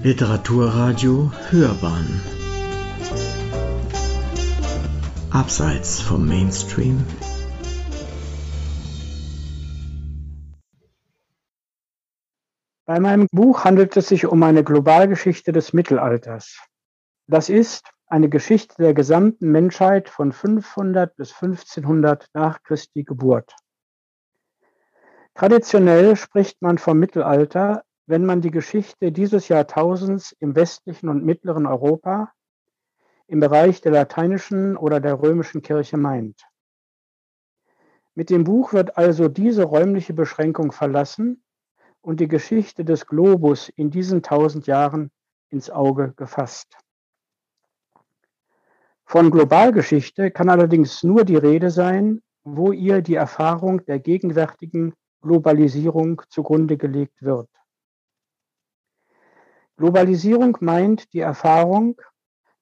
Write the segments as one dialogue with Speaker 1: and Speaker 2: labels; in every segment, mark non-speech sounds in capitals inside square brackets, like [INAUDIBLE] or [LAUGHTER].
Speaker 1: Literaturradio Hörbahn Abseits vom Mainstream
Speaker 2: Bei meinem Buch handelt es sich um eine Globalgeschichte des Mittelalters. Das ist eine Geschichte der gesamten Menschheit von 500 bis 1500 nach Christi Geburt. Traditionell spricht man vom Mittelalter, wenn man die Geschichte dieses Jahrtausends im westlichen und mittleren Europa im Bereich der lateinischen oder der römischen Kirche meint. Mit dem Buch wird also diese räumliche Beschränkung verlassen und die Geschichte des Globus in diesen tausend Jahren ins Auge gefasst. Von Globalgeschichte kann allerdings nur die Rede sein, wo ihr die Erfahrung der gegenwärtigen Globalisierung zugrunde gelegt wird. Globalisierung meint die Erfahrung,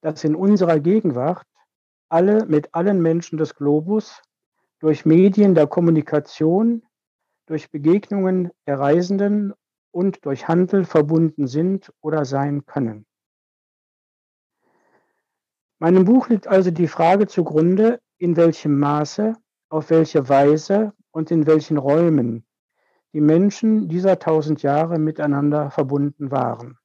Speaker 2: dass in unserer Gegenwart alle mit allen Menschen des Globus durch Medien der Kommunikation, durch Begegnungen der Reisenden und durch Handel verbunden sind oder sein können. Meinem Buch liegt also die Frage zugrunde, in welchem Maße, auf welche Weise und in welchen Räumen die Menschen dieser tausend Jahre miteinander verbunden waren.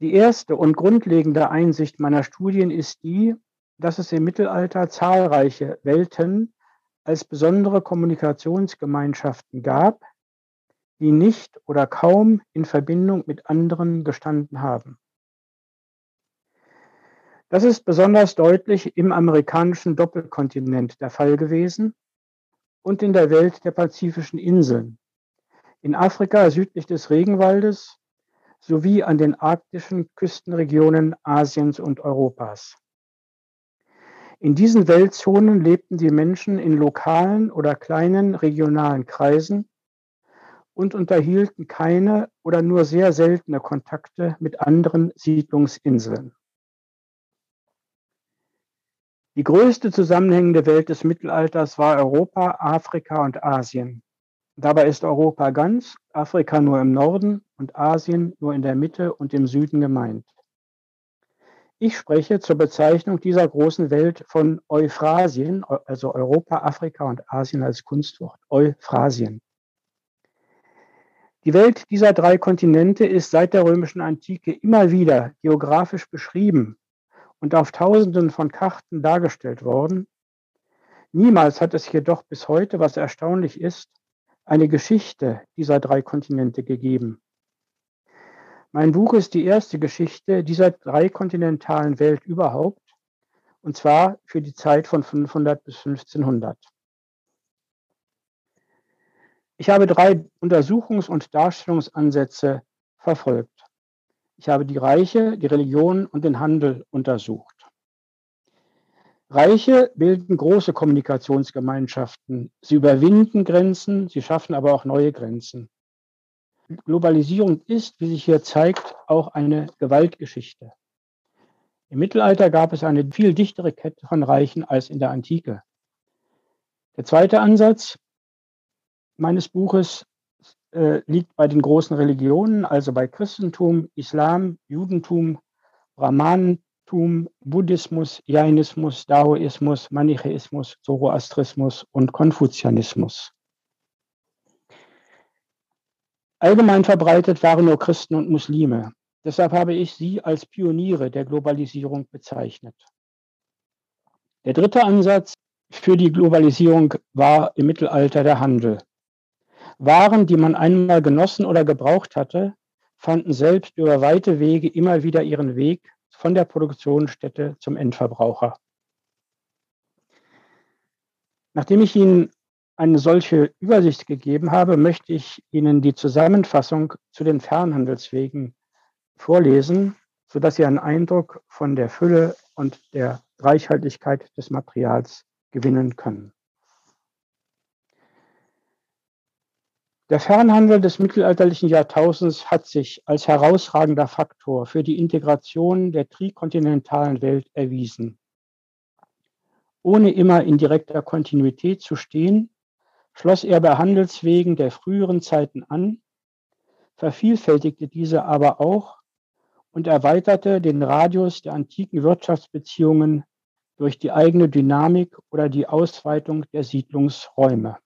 Speaker 2: Die erste und grundlegende Einsicht meiner Studien ist die, dass es im Mittelalter zahlreiche Welten als besondere Kommunikationsgemeinschaften gab, die nicht oder kaum in Verbindung mit anderen gestanden haben. Das ist besonders deutlich im amerikanischen Doppelkontinent der Fall gewesen und in der Welt der pazifischen Inseln. In Afrika südlich des Regenwaldes sowie an den arktischen Küstenregionen Asiens und Europas. In diesen Weltzonen lebten die Menschen in lokalen oder kleinen regionalen Kreisen und unterhielten keine oder nur sehr seltene Kontakte mit anderen Siedlungsinseln. Die größte zusammenhängende Welt des Mittelalters war Europa, Afrika und Asien. Dabei ist Europa ganz, Afrika nur im Norden und Asien nur in der Mitte und im Süden gemeint. Ich spreche zur Bezeichnung dieser großen Welt von Euphrasien, also Europa, Afrika und Asien als Kunstwort, Euphrasien. Die Welt dieser drei Kontinente ist seit der römischen Antike immer wieder geografisch beschrieben und auf Tausenden von Karten dargestellt worden. Niemals hat es jedoch bis heute, was erstaunlich ist, eine Geschichte dieser drei Kontinente gegeben. Mein Buch ist die erste Geschichte dieser drei kontinentalen Welt überhaupt, und zwar für die Zeit von 500 bis 1500. Ich habe drei Untersuchungs- und Darstellungsansätze verfolgt. Ich habe die Reiche, die Religion und den Handel untersucht. Reiche bilden große Kommunikationsgemeinschaften. Sie überwinden Grenzen, sie schaffen aber auch neue Grenzen. Globalisierung ist, wie sich hier zeigt, auch eine Gewaltgeschichte. Im Mittelalter gab es eine viel dichtere Kette von Reichen als in der Antike. Der zweite Ansatz meines Buches äh, liegt bei den großen Religionen, also bei Christentum, Islam, Judentum, Brahmanen, Christentum, Buddhismus, Jainismus, Daoismus, Manichäismus, Zoroastrismus und Konfuzianismus. Allgemein verbreitet waren nur Christen und Muslime. Deshalb habe ich sie als Pioniere der Globalisierung bezeichnet. Der dritte Ansatz für die Globalisierung war im Mittelalter der Handel. Waren, die man einmal genossen oder gebraucht hatte, fanden selbst über weite Wege immer wieder ihren Weg von der Produktionsstätte zum Endverbraucher. Nachdem ich Ihnen eine solche Übersicht gegeben habe, möchte ich Ihnen die Zusammenfassung zu den Fernhandelswegen vorlesen, sodass Sie einen Eindruck von der Fülle und der Reichhaltigkeit des Materials gewinnen können. Der Fernhandel des mittelalterlichen Jahrtausends hat sich als herausragender Faktor für die Integration der trikontinentalen Welt erwiesen. Ohne immer in direkter Kontinuität zu stehen, schloss er bei Handelswegen der früheren Zeiten an, vervielfältigte diese aber auch und erweiterte den Radius der antiken Wirtschaftsbeziehungen durch die eigene Dynamik oder die Ausweitung der Siedlungsräume.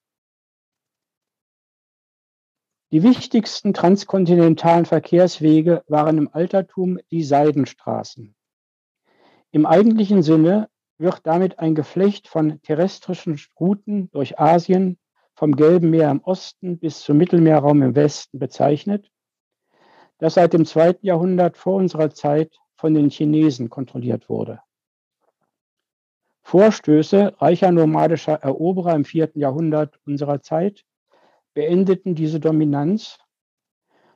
Speaker 2: Die wichtigsten transkontinentalen Verkehrswege waren im Altertum die Seidenstraßen. Im eigentlichen Sinne wird damit ein Geflecht von terrestrischen Routen durch Asien vom Gelben Meer im Osten bis zum Mittelmeerraum im Westen bezeichnet, das seit dem zweiten Jahrhundert vor unserer Zeit von den Chinesen kontrolliert wurde. Vorstöße reicher nomadischer Eroberer im vierten Jahrhundert unserer Zeit beendeten diese Dominanz,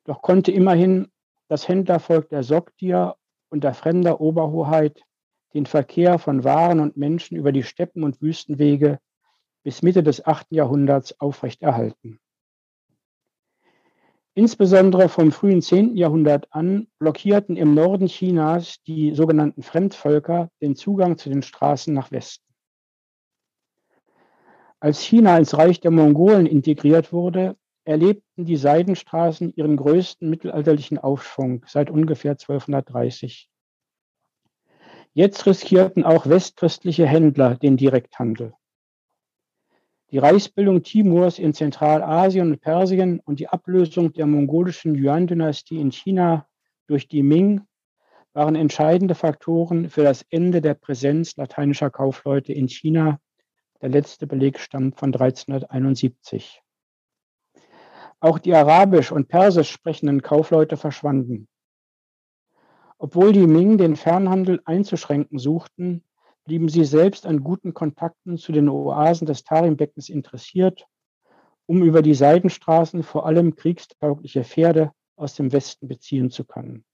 Speaker 2: doch konnte immerhin das Händlervolk der Sogdier unter fremder Oberhoheit den Verkehr von Waren und Menschen über die Steppen und Wüstenwege bis Mitte des 8. Jahrhunderts aufrechterhalten. Insbesondere vom frühen 10. Jahrhundert an blockierten im Norden Chinas die sogenannten Fremdvölker den Zugang zu den Straßen nach Westen. Als China ins Reich der Mongolen integriert wurde, erlebten die Seidenstraßen ihren größten mittelalterlichen Aufschwung seit ungefähr 1230. Jetzt riskierten auch westchristliche Händler den Direkthandel. Die Reichsbildung Timurs in Zentralasien und Persien und die Ablösung der mongolischen Yuan-Dynastie in China durch die Ming waren entscheidende Faktoren für das Ende der Präsenz lateinischer Kaufleute in China der letzte Beleg stammt von 1371. Auch die arabisch und persisch sprechenden Kaufleute verschwanden. Obwohl die Ming den Fernhandel einzuschränken suchten, blieben sie selbst an guten Kontakten zu den Oasen des Tarimbeckens interessiert, um über die Seidenstraßen vor allem kriegstaugliche Pferde aus dem Westen beziehen zu können.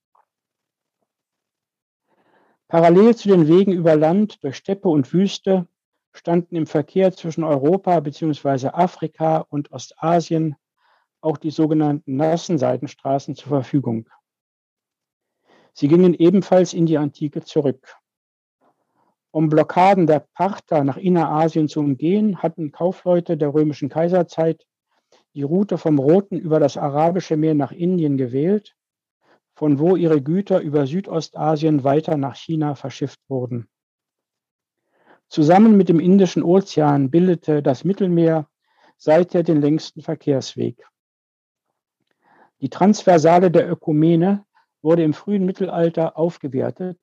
Speaker 2: Parallel zu den Wegen über Land, durch Steppe und Wüste standen im Verkehr zwischen Europa bzw. Afrika und Ostasien auch die sogenannten nassen Seitenstraßen zur Verfügung. Sie gingen ebenfalls in die Antike zurück. Um Blockaden der Parther nach Innerasien zu umgehen, hatten Kaufleute der römischen Kaiserzeit die Route vom Roten über das Arabische Meer nach Indien gewählt, von wo ihre Güter über Südostasien weiter nach China verschifft wurden. Zusammen mit dem Indischen Ozean bildete das Mittelmeer seither den längsten Verkehrsweg. Die Transversale der Ökumene wurde im frühen Mittelalter aufgewertet,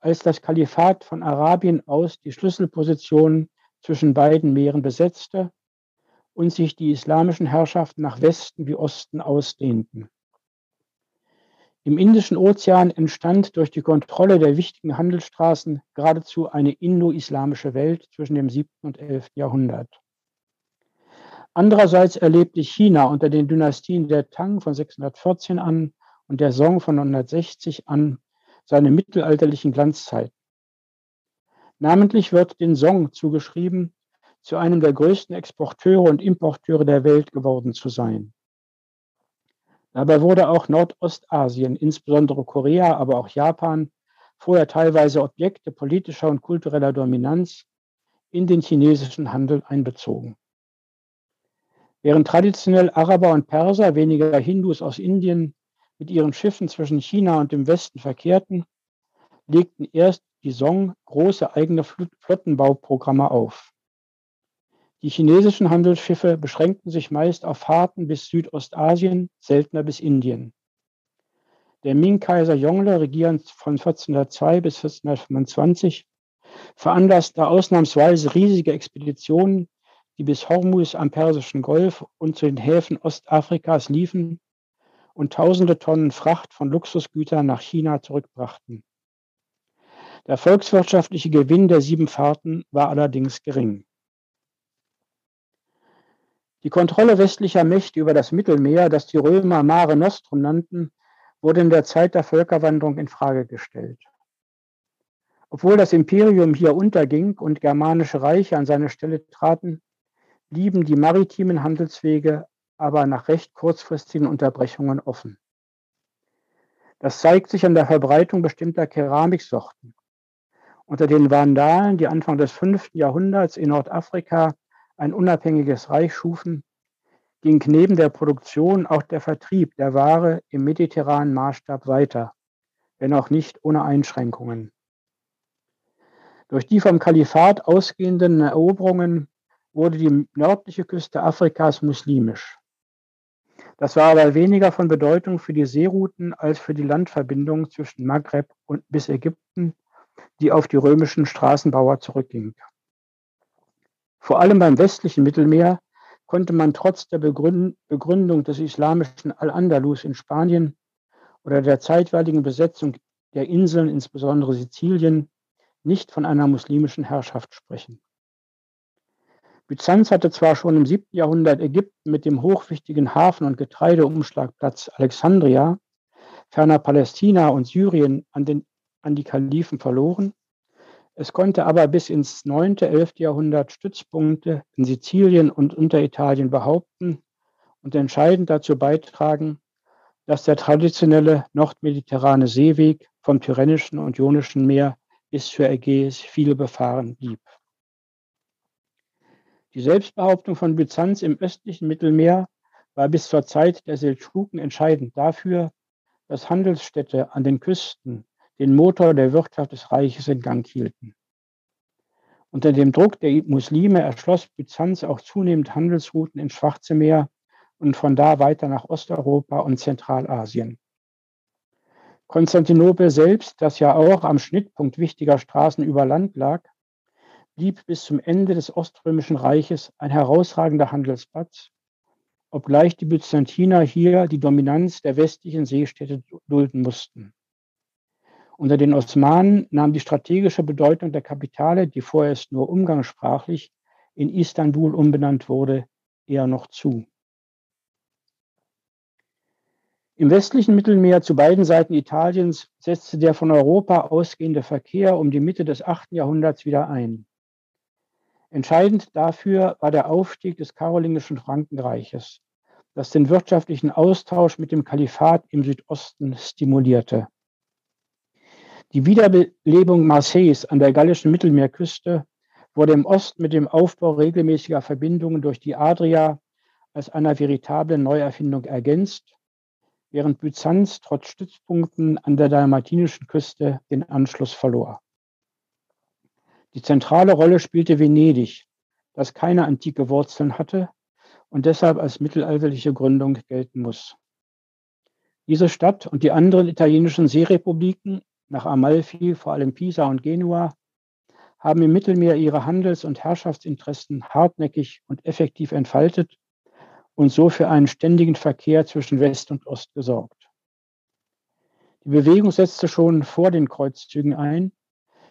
Speaker 2: als das Kalifat von Arabien aus die Schlüsselposition zwischen beiden Meeren besetzte und sich die islamischen Herrschaften nach Westen wie Osten ausdehnten. Im Indischen Ozean entstand durch die Kontrolle der wichtigen Handelsstraßen geradezu eine indo-islamische Welt zwischen dem 7. und 11. Jahrhundert. Andererseits erlebte China unter den Dynastien der Tang von 614 an und der Song von 960 an seine mittelalterlichen Glanzzeiten. Namentlich wird den Song zugeschrieben, zu einem der größten Exporteure und Importeure der Welt geworden zu sein. Dabei wurde auch Nordostasien, insbesondere Korea, aber auch Japan, vorher teilweise Objekte politischer und kultureller Dominanz, in den chinesischen Handel einbezogen. Während traditionell Araber und Perser, weniger Hindus aus Indien, mit ihren Schiffen zwischen China und dem Westen verkehrten, legten erst die Song große eigene Flottenbauprogramme auf. Die chinesischen Handelsschiffe beschränkten sich meist auf Fahrten bis Südostasien, seltener bis Indien. Der Ming-Kaiser Yongle, regierend von 1402 bis 1425, veranlasste ausnahmsweise riesige Expeditionen, die bis Hormuz am Persischen Golf und zu den Häfen Ostafrikas liefen und tausende Tonnen Fracht von Luxusgütern nach China zurückbrachten. Der volkswirtschaftliche Gewinn der sieben Fahrten war allerdings gering. Die Kontrolle westlicher Mächte über das Mittelmeer, das die Römer Mare Nostrum nannten, wurde in der Zeit der Völkerwanderung in Frage gestellt. Obwohl das Imperium hier unterging und germanische Reiche an seine Stelle traten, blieben die maritimen Handelswege aber nach recht kurzfristigen Unterbrechungen offen. Das zeigt sich an der Verbreitung bestimmter Keramiksorten. Unter den Vandalen, die Anfang des 5. Jahrhunderts in Nordafrika ein unabhängiges Reich schufen, ging neben der Produktion auch der Vertrieb der Ware im mediterranen Maßstab weiter, wenn auch nicht ohne Einschränkungen. Durch die vom Kalifat ausgehenden Eroberungen wurde die nördliche Küste Afrikas muslimisch. Das war aber weniger von Bedeutung für die Seerouten als für die Landverbindung zwischen Maghreb und bis Ägypten, die auf die römischen Straßenbauer zurückging. Vor allem beim westlichen Mittelmeer konnte man trotz der Begründung des islamischen Al-Andalus in Spanien oder der zeitweiligen Besetzung der Inseln, insbesondere Sizilien, nicht von einer muslimischen Herrschaft sprechen. Byzanz hatte zwar schon im 7. Jahrhundert Ägypten mit dem hochwichtigen Hafen- und Getreideumschlagplatz Alexandria, ferner Palästina und Syrien an, den, an die Kalifen verloren. Es konnte aber bis ins 9., 11. Jahrhundert Stützpunkte in Sizilien und Unteritalien behaupten und entscheidend dazu beitragen, dass der traditionelle nordmediterrane Seeweg vom Tyrrhenischen und Ionischen Meer bis zur Ägäis viel befahren blieb. Die Selbstbehauptung von Byzanz im östlichen Mittelmeer war bis zur Zeit der Seldschuken entscheidend dafür, dass Handelsstädte an den Küsten den Motor der Wirtschaft des Reiches in Gang hielten. Unter dem Druck der Muslime erschloss Byzanz auch zunehmend Handelsrouten ins Schwarze Meer und von da weiter nach Osteuropa und Zentralasien. Konstantinopel selbst, das ja auch am Schnittpunkt wichtiger Straßen über Land lag, blieb bis zum Ende des Oströmischen Reiches ein herausragender Handelsplatz, obgleich die Byzantiner hier die Dominanz der westlichen Seestädte dulden mussten. Unter den Osmanen nahm die strategische Bedeutung der Kapitale, die vorerst nur umgangssprachlich in Istanbul umbenannt wurde, eher noch zu. Im westlichen Mittelmeer zu beiden Seiten Italiens setzte der von Europa ausgehende Verkehr um die Mitte des 8. Jahrhunderts wieder ein. Entscheidend dafür war der Aufstieg des karolingischen Frankenreiches, das den wirtschaftlichen Austausch mit dem Kalifat im Südosten stimulierte. Die Wiederbelebung Marseilles an der gallischen Mittelmeerküste wurde im Osten mit dem Aufbau regelmäßiger Verbindungen durch die Adria als einer veritablen Neuerfindung ergänzt während Byzanz trotz Stützpunkten an der dalmatinischen Küste den Anschluss verlor. Die zentrale Rolle spielte Venedig, das keine antike Wurzeln hatte und deshalb als mittelalterliche Gründung gelten muss. Diese Stadt und die anderen italienischen Seerepubliken, nach Amalfi, vor allem Pisa und Genua, haben im Mittelmeer ihre Handels- und Herrschaftsinteressen hartnäckig und effektiv entfaltet und so für einen ständigen Verkehr zwischen West und Ost gesorgt. Die Bewegung setzte schon vor den Kreuzzügen ein,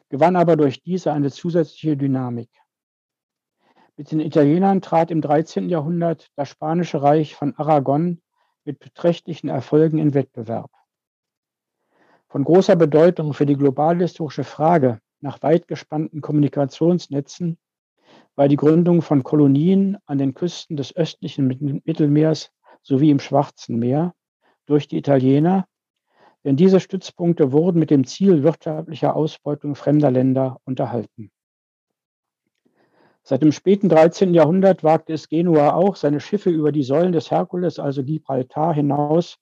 Speaker 2: gewann aber durch diese eine zusätzliche Dynamik. Mit den Italienern trat im 13. Jahrhundert das Spanische Reich von Aragon mit beträchtlichen Erfolgen in Wettbewerb. Von großer Bedeutung für die globalhistorische Frage nach weit gespannten Kommunikationsnetzen war die Gründung von Kolonien an den Küsten des östlichen Mittelmeers sowie im Schwarzen Meer durch die Italiener, denn diese Stützpunkte wurden mit dem Ziel wirtschaftlicher Ausbeutung fremder Länder unterhalten. Seit dem späten 13. Jahrhundert wagte es Genua auch, seine Schiffe über die Säulen des Herkules, also Gibraltar, hinaus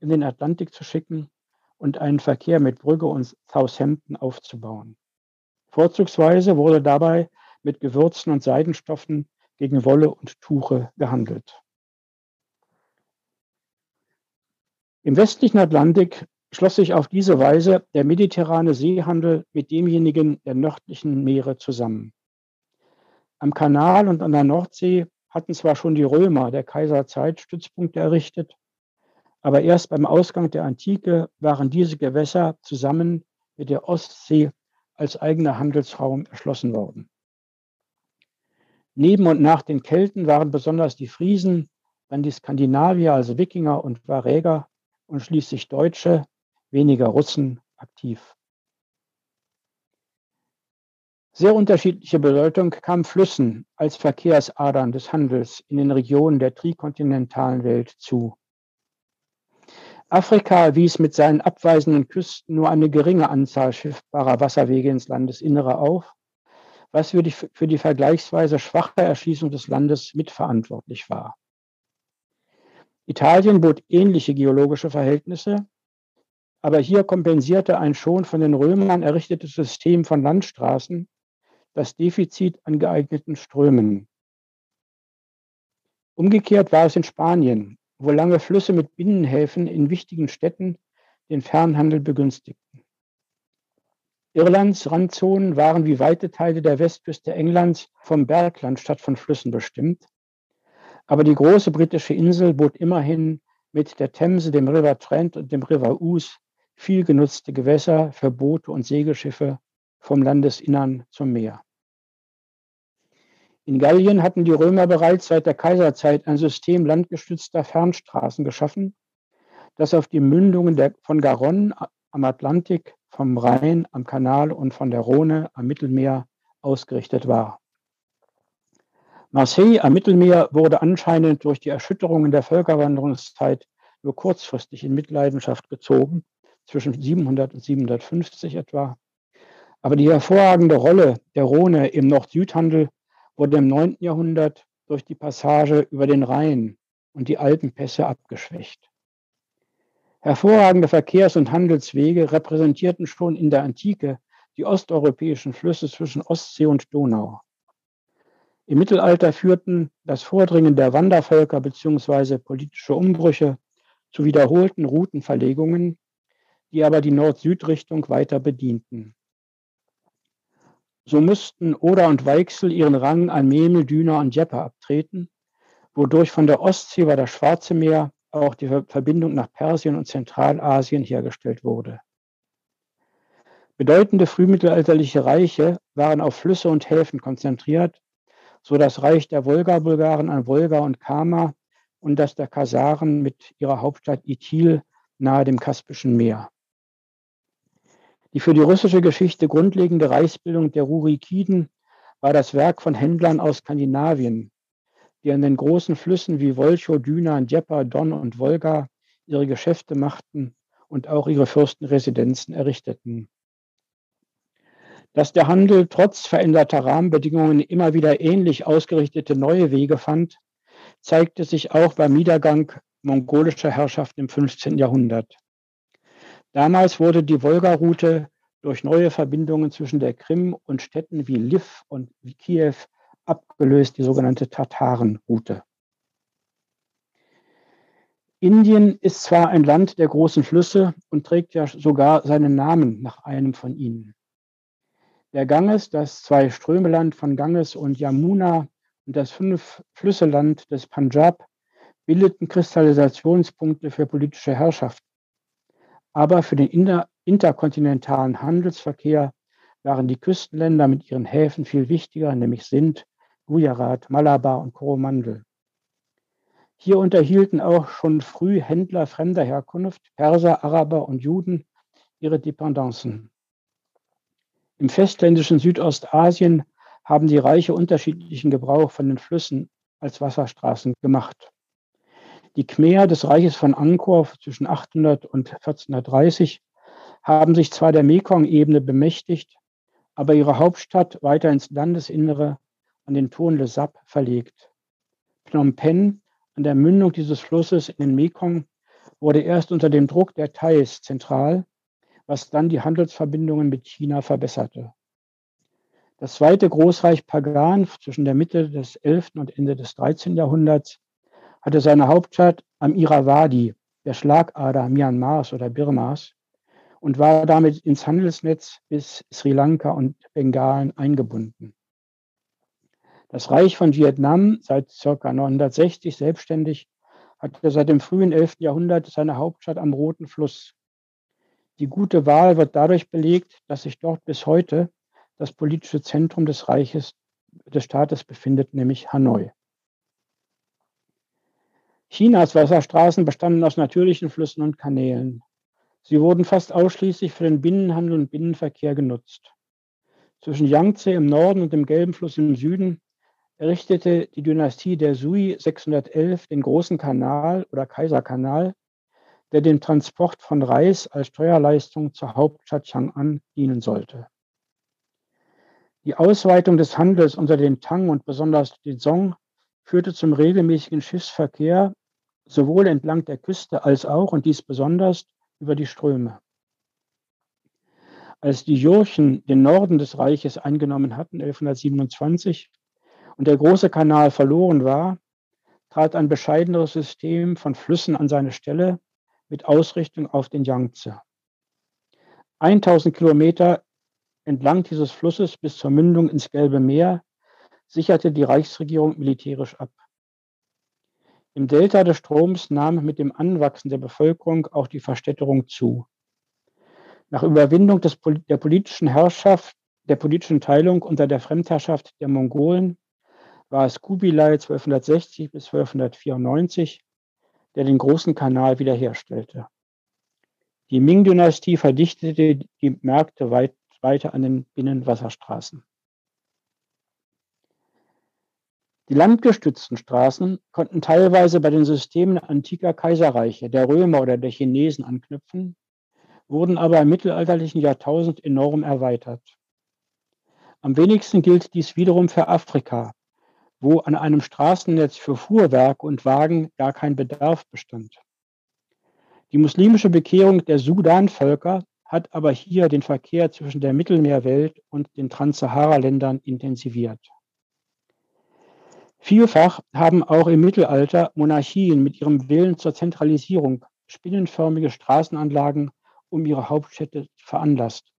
Speaker 2: in den Atlantik zu schicken und einen Verkehr mit Brügge und Southampton aufzubauen. Vorzugsweise wurde dabei mit Gewürzen und Seidenstoffen gegen Wolle und Tuche gehandelt. Im westlichen Atlantik schloss sich auf diese Weise der mediterrane Seehandel mit demjenigen der nördlichen Meere zusammen. Am Kanal und an der Nordsee hatten zwar schon die Römer der Kaiserzeit Stützpunkte errichtet, aber erst beim Ausgang der Antike waren diese Gewässer zusammen mit der Ostsee als eigener Handelsraum erschlossen worden. Neben und nach den Kelten waren besonders die Friesen, dann die Skandinavier, also Wikinger und Varäger und schließlich Deutsche, weniger Russen aktiv. Sehr unterschiedliche Bedeutung kam Flüssen als Verkehrsadern des Handels in den Regionen der trikontinentalen Welt zu. Afrika wies mit seinen abweisenden Küsten nur eine geringe Anzahl schiffbarer Wasserwege ins Landesinnere auf was für die, für die vergleichsweise schwache Erschließung des Landes mitverantwortlich war. Italien bot ähnliche geologische Verhältnisse, aber hier kompensierte ein schon von den Römern errichtetes System von Landstraßen das Defizit an geeigneten Strömen. Umgekehrt war es in Spanien, wo lange Flüsse mit Binnenhäfen in wichtigen Städten den Fernhandel begünstigten. Irlands Randzonen waren wie weite Teile der Westküste Englands vom Bergland statt von Flüssen bestimmt. Aber die große britische Insel bot immerhin mit der Themse, dem River Trent und dem River Ouse viel genutzte Gewässer für Boote und Segelschiffe vom Landesinnern zum Meer. In Gallien hatten die Römer bereits seit der Kaiserzeit ein System landgestützter Fernstraßen geschaffen, das auf die Mündungen der, von Garonne am Atlantik, vom Rhein am Kanal und von der Rhone am Mittelmeer ausgerichtet war. Marseille am Mittelmeer wurde anscheinend durch die Erschütterungen der Völkerwanderungszeit nur kurzfristig in Mitleidenschaft gezogen, zwischen 700 und 750 etwa. Aber die hervorragende Rolle der Rhone im Nord-Süd-Handel wurde im 9. Jahrhundert durch die Passage über den Rhein und die Alpenpässe abgeschwächt. Hervorragende Verkehrs- und Handelswege repräsentierten schon in der Antike die osteuropäischen Flüsse zwischen Ostsee und Donau. Im Mittelalter führten das Vordringen der Wandervölker bzw. politische Umbrüche zu wiederholten Routenverlegungen, die aber die Nord-Süd-Richtung weiter bedienten. So mussten Oder und Weichsel ihren Rang an Memel, Düner und Jeppe abtreten, wodurch von der Ostsee über das Schwarze Meer auch die Verbindung nach Persien und Zentralasien hergestellt wurde. Bedeutende frühmittelalterliche Reiche waren auf Flüsse und Häfen konzentriert, so das Reich der Wolga-Bulgaren an Wolga und Kama und das der Kasaren mit ihrer Hauptstadt Itil nahe dem Kaspischen Meer. Die für die russische Geschichte grundlegende Reichsbildung der Rurikiden war das Werk von Händlern aus Skandinavien, die an den großen Flüssen wie Wolchow, Düna, Djepa, Don und Wolga ihre Geschäfte machten und auch ihre Fürstenresidenzen errichteten. Dass der Handel trotz veränderter Rahmenbedingungen immer wieder ähnlich ausgerichtete neue Wege fand, zeigte sich auch beim Niedergang mongolischer Herrschaft im 15. Jahrhundert. Damals wurde die Wolga-Route durch neue Verbindungen zwischen der Krim und Städten wie Lviv und Kiew abgelöst, die sogenannte Tataren-Route. Indien ist zwar ein Land der großen Flüsse und trägt ja sogar seinen Namen nach einem von ihnen. Der Ganges, das zwei Strömeland von Ganges und Yamuna und das fünf Flüsseland des Punjab bildeten Kristallisationspunkte für politische Herrschaft aber für den inter interkontinentalen Handelsverkehr waren die Küstenländer mit ihren Häfen viel wichtiger, nämlich Sindh, Gujarat, Malabar und Coromandel. Hier unterhielten auch schon früh Händler fremder Herkunft, Perser, Araber und Juden, ihre Dependancen. Im festländischen Südostasien haben die Reiche unterschiedlichen Gebrauch von den Flüssen als Wasserstraßen gemacht. Die Khmer des Reiches von Angkor zwischen 800 und 1430 haben sich zwar der Mekong-Ebene bemächtigt, aber ihre Hauptstadt weiter ins Landesinnere an den Tonle Sap verlegt. Phnom Penh an der Mündung dieses Flusses in den Mekong wurde erst unter dem Druck der Thais zentral, was dann die Handelsverbindungen mit China verbesserte. Das zweite Großreich Pagan zwischen der Mitte des 11. und Ende des 13. Jahrhunderts hatte seine Hauptstadt am Irrawaddy, der Schlagader Myanmars oder Birmas, und war damit ins Handelsnetz bis Sri Lanka und Bengalen eingebunden. Das Reich von Vietnam, seit ca. 960 selbstständig, hatte seit dem frühen 11. Jahrhundert seine Hauptstadt am Roten Fluss. Die gute Wahl wird dadurch belegt, dass sich dort bis heute das politische Zentrum des Reiches des Staates befindet, nämlich Hanoi. Chinas Wasserstraßen bestanden aus natürlichen Flüssen und Kanälen. Sie wurden fast ausschließlich für den Binnenhandel und Binnenverkehr genutzt. Zwischen Yangtze im Norden und dem Gelben Fluss im Süden errichtete die Dynastie der Sui 611 den Großen Kanal oder Kaiserkanal, der dem Transport von Reis als Steuerleistung zur Hauptstadt Chang'an dienen sollte. Die Ausweitung des Handels unter den Tang und besonders den Song führte zum regelmäßigen Schiffsverkehr sowohl entlang der Küste als auch, und dies besonders, über die Ströme. Als die Jurchen den Norden des Reiches eingenommen hatten, 1127, und der große Kanal verloren war, trat ein bescheideneres System von Flüssen an seine Stelle mit Ausrichtung auf den Yangtze. 1000 Kilometer entlang dieses Flusses bis zur Mündung ins Gelbe Meer sicherte die Reichsregierung militärisch ab. Im Delta des Stroms nahm mit dem Anwachsen der Bevölkerung auch die Verstädterung zu. Nach Überwindung des, der politischen Herrschaft, der politischen Teilung unter der Fremdherrschaft der Mongolen war es Kubilai 1260 bis 1294, der den großen Kanal wiederherstellte. Die Ming-Dynastie verdichtete die Märkte weit, weiter an den Binnenwasserstraßen. Die landgestützten Straßen konnten teilweise bei den Systemen antiker Kaiserreiche, der Römer oder der Chinesen anknüpfen, wurden aber im mittelalterlichen Jahrtausend enorm erweitert. Am wenigsten gilt dies wiederum für Afrika, wo an einem Straßennetz für Fuhrwerke und Wagen gar kein Bedarf bestand. Die muslimische Bekehrung der Sudan-Völker hat aber hier den Verkehr zwischen der Mittelmeerwelt und den Transsahara-Ländern intensiviert. Vielfach haben auch im Mittelalter Monarchien mit ihrem Willen zur Zentralisierung spinnenförmige Straßenanlagen um ihre Hauptstädte veranlasst.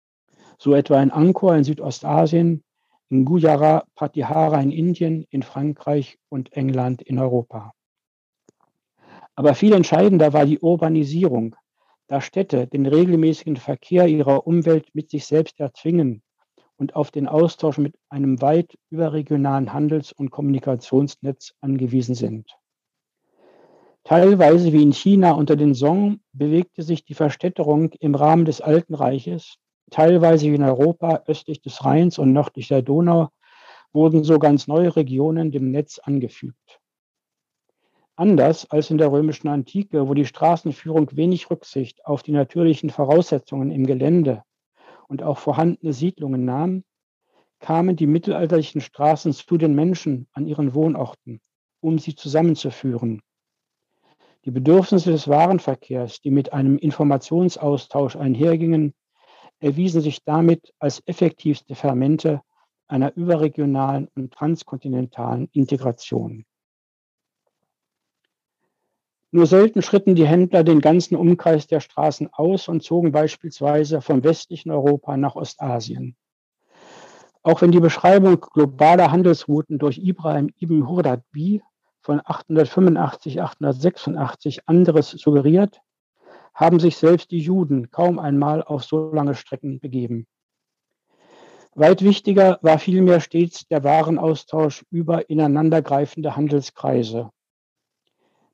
Speaker 2: So etwa in Angkor in Südostasien, in Gujarat, Patihara in Indien, in Frankreich und England in Europa. Aber viel entscheidender war die Urbanisierung, da Städte den regelmäßigen Verkehr ihrer Umwelt mit sich selbst erzwingen und auf den Austausch mit einem weit überregionalen Handels- und Kommunikationsnetz angewiesen sind. Teilweise wie in China unter den Song bewegte sich die Verstädterung im Rahmen des Alten Reiches Teilweise wie in Europa östlich des Rheins und nördlich der Donau wurden so ganz neue Regionen dem Netz angefügt. Anders als in der römischen Antike, wo die Straßenführung wenig Rücksicht auf die natürlichen Voraussetzungen im Gelände und auch vorhandene Siedlungen nahm, kamen die mittelalterlichen Straßen zu den Menschen an ihren Wohnorten, um sie zusammenzuführen. Die Bedürfnisse des Warenverkehrs, die mit einem Informationsaustausch einhergingen, erwiesen sich damit als effektivste Fermente einer überregionalen und transkontinentalen Integration. Nur selten schritten die Händler den ganzen Umkreis der Straßen aus und zogen beispielsweise vom westlichen Europa nach Ostasien. Auch wenn die Beschreibung globaler Handelsrouten durch Ibrahim ibn Hurdadbi von 885-886 anderes suggeriert, haben sich selbst die Juden kaum einmal auf so lange Strecken begeben. Weit wichtiger war vielmehr stets der Warenaustausch über ineinandergreifende Handelskreise.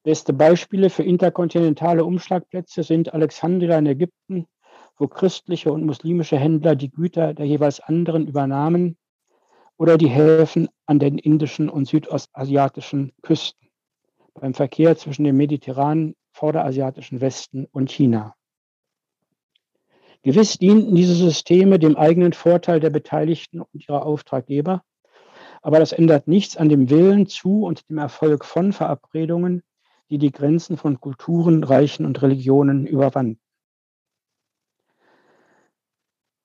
Speaker 2: Beste Beispiele für interkontinentale Umschlagplätze sind Alexandria in Ägypten, wo christliche und muslimische Händler die Güter der jeweils anderen übernahmen, oder die Häfen an den indischen und südostasiatischen Küsten beim Verkehr zwischen dem mediterranen vorderasiatischen Westen und China. Gewiss dienten diese Systeme dem eigenen Vorteil der Beteiligten und ihrer Auftraggeber, aber das ändert nichts an dem Willen zu und dem Erfolg von Verabredungen, die die Grenzen von Kulturen, Reichen und Religionen überwanden.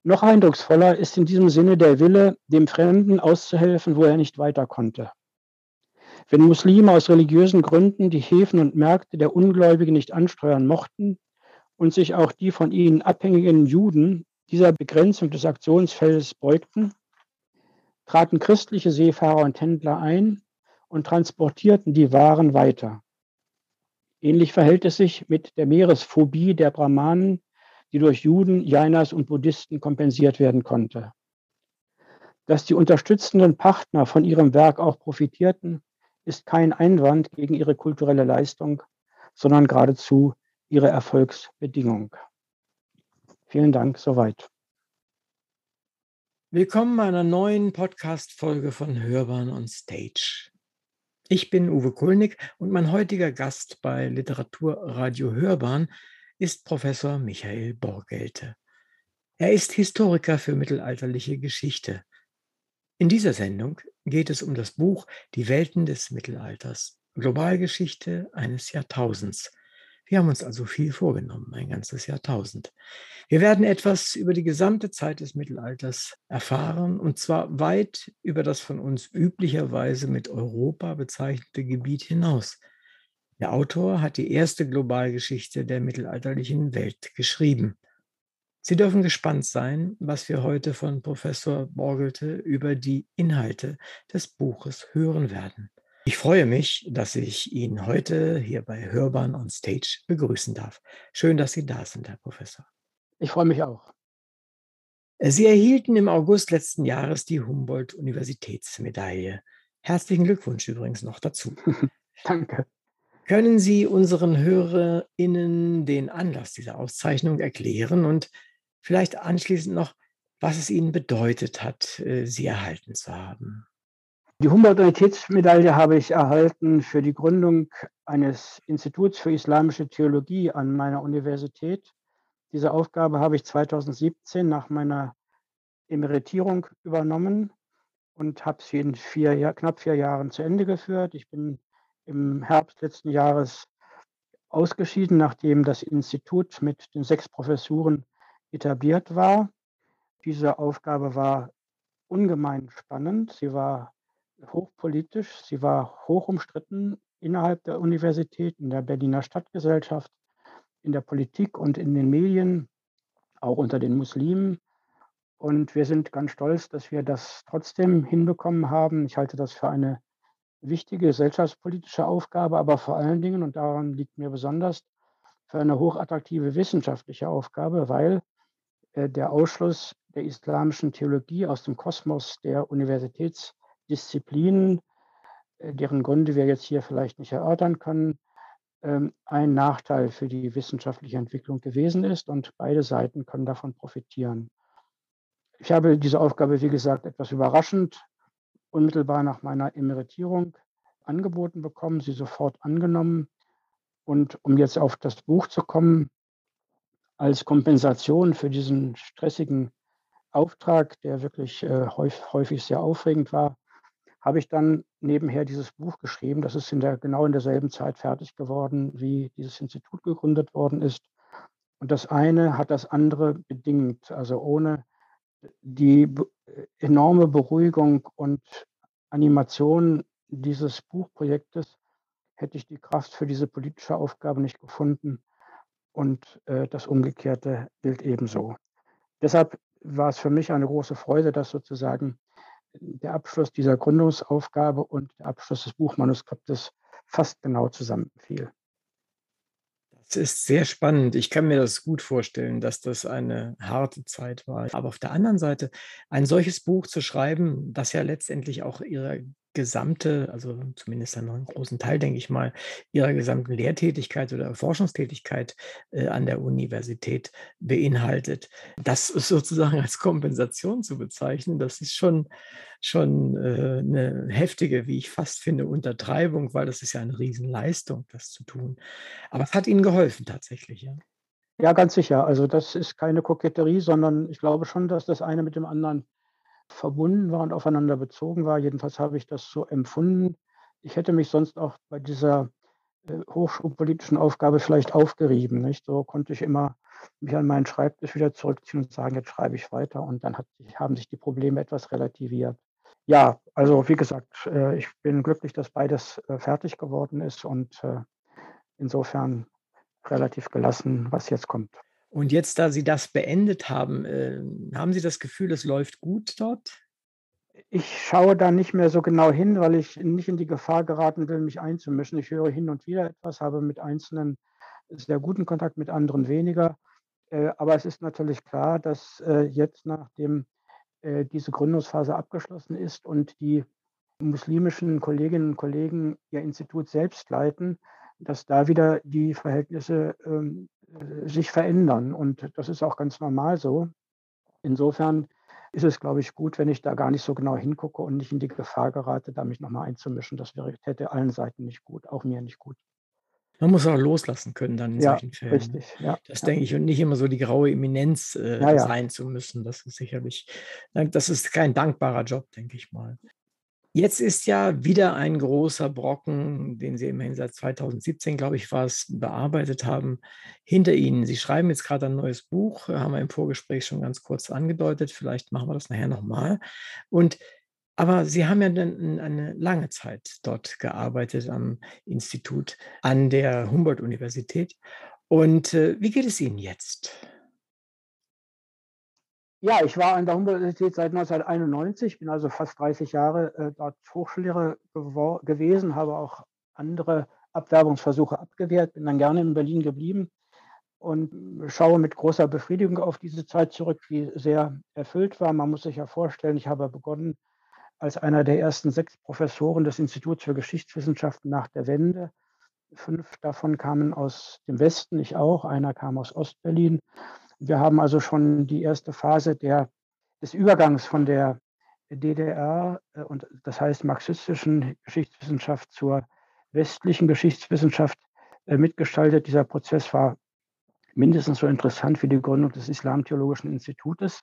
Speaker 2: Noch eindrucksvoller ist in diesem Sinne der Wille, dem Fremden auszuhelfen, wo er nicht weiter konnte. Wenn Muslime aus religiösen Gründen die Häfen und Märkte der Ungläubigen nicht ansteuern mochten und sich auch die von ihnen abhängigen Juden dieser Begrenzung des Aktionsfeldes beugten, traten christliche Seefahrer und Händler ein und transportierten die Waren weiter. Ähnlich verhält es sich mit der Meeresphobie der Brahmanen, die durch Juden, Jainas und Buddhisten kompensiert werden konnte. Dass die unterstützenden Partner von ihrem Werk auch profitierten, ist kein Einwand gegen ihre kulturelle Leistung, sondern geradezu ihre Erfolgsbedingung. Vielen Dank, soweit.
Speaker 3: Willkommen einer neuen Podcast-Folge von Hörbahn on Stage. Ich bin Uwe Kulnig und mein heutiger Gast bei Literaturradio Hörbahn ist Professor Michael Borgelte. Er ist Historiker für mittelalterliche Geschichte. In dieser Sendung geht es um das Buch Die Welten des Mittelalters, Globalgeschichte eines Jahrtausends. Wir haben uns also viel vorgenommen, ein ganzes Jahrtausend. Wir werden etwas über die gesamte Zeit des Mittelalters erfahren, und zwar weit über das von uns üblicherweise mit Europa bezeichnete Gebiet hinaus. Der Autor hat die erste Globalgeschichte der mittelalterlichen Welt geschrieben. Sie dürfen gespannt sein, was wir heute von Professor Borgelte über die Inhalte des Buches hören werden. Ich freue mich, dass ich ihn heute hier bei Hörbahn on Stage begrüßen darf. Schön, dass Sie da sind, Herr Professor.
Speaker 2: Ich freue mich auch.
Speaker 3: Sie erhielten im August letzten Jahres die Humboldt-Universitätsmedaille. Herzlichen Glückwunsch übrigens noch dazu. [LAUGHS]
Speaker 2: Danke.
Speaker 3: Können Sie unseren HörerInnen den Anlass dieser Auszeichnung erklären und vielleicht anschließend noch, was es Ihnen bedeutet hat, äh, sie erhalten zu haben?
Speaker 2: Die Humboldt-Universitätsmedaille habe ich erhalten für die Gründung eines Instituts für islamische Theologie an meiner Universität. Diese Aufgabe habe ich 2017 nach meiner Emeritierung übernommen und habe sie in vier, knapp vier Jahren zu Ende geführt. Ich bin im Herbst letzten Jahres ausgeschieden, nachdem das Institut mit den sechs Professuren etabliert war. Diese Aufgabe war ungemein spannend. Sie war hochpolitisch. Sie war hoch umstritten innerhalb der Universität, in der Berliner Stadtgesellschaft, in der Politik und in den Medien, auch unter den Muslimen. Und wir sind ganz stolz, dass wir das trotzdem hinbekommen haben. Ich halte das für eine wichtige gesellschaftspolitische Aufgabe, aber vor allen Dingen, und daran liegt mir besonders, für eine hochattraktive wissenschaftliche Aufgabe, weil äh, der Ausschluss der islamischen Theologie aus dem Kosmos der Universitäts- Disziplinen, äh, deren Gründe wir jetzt hier vielleicht nicht erörtern können, ähm, ein Nachteil für die wissenschaftliche Entwicklung gewesen ist und beide Seiten können davon profitieren. Ich habe diese Aufgabe, wie gesagt, etwas überraschend unmittelbar nach meiner Emeritierung angeboten bekommen, sie sofort angenommen. Und um jetzt auf das Buch zu kommen, als Kompensation für diesen stressigen Auftrag, der wirklich äh, häufig, häufig sehr aufregend war, habe ich dann nebenher dieses Buch geschrieben. Das ist in der, genau in derselben Zeit fertig geworden, wie dieses Institut gegründet worden ist. Und das eine hat das andere bedingt. Also ohne die enorme Beruhigung und Animation dieses Buchprojektes hätte ich die Kraft für diese politische Aufgabe nicht gefunden. Und äh, das Umgekehrte gilt ebenso. Deshalb war es für mich eine große Freude, dass sozusagen der Abschluss dieser Gründungsaufgabe und der Abschluss des Buchmanuskriptes fast genau zusammenfiel.
Speaker 3: Das ist sehr spannend. Ich kann mir das gut vorstellen, dass das eine harte Zeit war. Aber auf der anderen Seite, ein solches Buch zu schreiben, das ja letztendlich auch ihre gesamte, also zumindest einen großen Teil, denke ich mal, ihrer gesamten Lehrtätigkeit oder Forschungstätigkeit äh, an der Universität beinhaltet. Das ist sozusagen als Kompensation zu bezeichnen, das ist schon, schon äh, eine heftige, wie ich fast finde, Untertreibung, weil das ist ja eine Riesenleistung, das zu tun. Aber es hat Ihnen geholfen tatsächlich, ja.
Speaker 2: Ja, ganz sicher. Also das ist keine Koketterie, sondern ich glaube schon, dass das eine mit dem anderen verbunden war und aufeinander bezogen war. Jedenfalls habe ich das so empfunden. Ich hätte mich sonst auch bei dieser äh, hochschulpolitischen Aufgabe vielleicht aufgerieben. Nicht? So konnte ich immer mich an meinen Schreibtisch wieder zurückziehen und sagen, jetzt schreibe ich weiter. Und dann hat, haben sich die Probleme etwas relativiert. Ja, also wie gesagt, äh, ich bin glücklich, dass beides äh, fertig geworden ist und insofern relativ gelassen, was jetzt kommt.
Speaker 3: Und jetzt, da Sie das beendet haben, äh, haben Sie das Gefühl, es läuft gut dort?
Speaker 2: Ich schaue da nicht mehr so genau hin, weil ich nicht in die Gefahr geraten will, mich einzumischen. Ich höre hin und wieder etwas, habe mit Einzelnen sehr guten Kontakt, mit anderen weniger. Äh, aber es ist natürlich klar, dass äh, jetzt, nachdem äh, diese Gründungsphase abgeschlossen ist und die muslimischen Kolleginnen und Kollegen ihr Institut selbst leiten, dass da wieder die Verhältnisse ähm, äh, sich verändern. Und das ist auch ganz normal so. Insofern ist es, glaube ich, gut, wenn ich da gar nicht so genau hingucke und nicht in die Gefahr gerate, da mich nochmal einzumischen. Das wäre, täte allen Seiten nicht gut, auch mir nicht gut.
Speaker 3: Man muss auch loslassen können dann in
Speaker 2: ja,
Speaker 3: solchen Fällen.
Speaker 2: Richtig, ja.
Speaker 3: Das ja. denke ich und nicht immer so die graue Eminenz äh, sein zu müssen. Das ist sicherlich, das ist kein dankbarer Job, denke ich mal. Jetzt ist ja wieder ein großer Brocken, den Sie immerhin seit 2017, glaube ich, war es, bearbeitet haben, hinter Ihnen. Sie schreiben jetzt gerade ein neues Buch, haben wir im Vorgespräch schon ganz kurz angedeutet. Vielleicht machen wir das nachher nochmal. Und aber Sie haben ja eine lange Zeit dort gearbeitet am Institut an der Humboldt-Universität. Und äh, wie geht es Ihnen jetzt?
Speaker 2: Ja, ich war an der Humboldt-Universität seit 1991, bin also fast 30 Jahre äh, dort Hochschullehrer gewesen, habe auch andere Abwerbungsversuche abgewehrt, bin dann gerne in Berlin geblieben und schaue mit großer Befriedigung auf diese Zeit zurück, die sehr erfüllt war. Man muss sich ja vorstellen, ich habe begonnen als einer der ersten sechs Professoren des Instituts für Geschichtswissenschaften nach der Wende. Fünf davon kamen aus dem Westen, ich auch, einer kam aus Ostberlin. Wir haben also schon die erste Phase der, des Übergangs von der DDR äh, und das heißt marxistischen Geschichtswissenschaft zur westlichen Geschichtswissenschaft äh, mitgestaltet. Dieser Prozess war mindestens so interessant wie die Gründung des Islamtheologischen Institutes.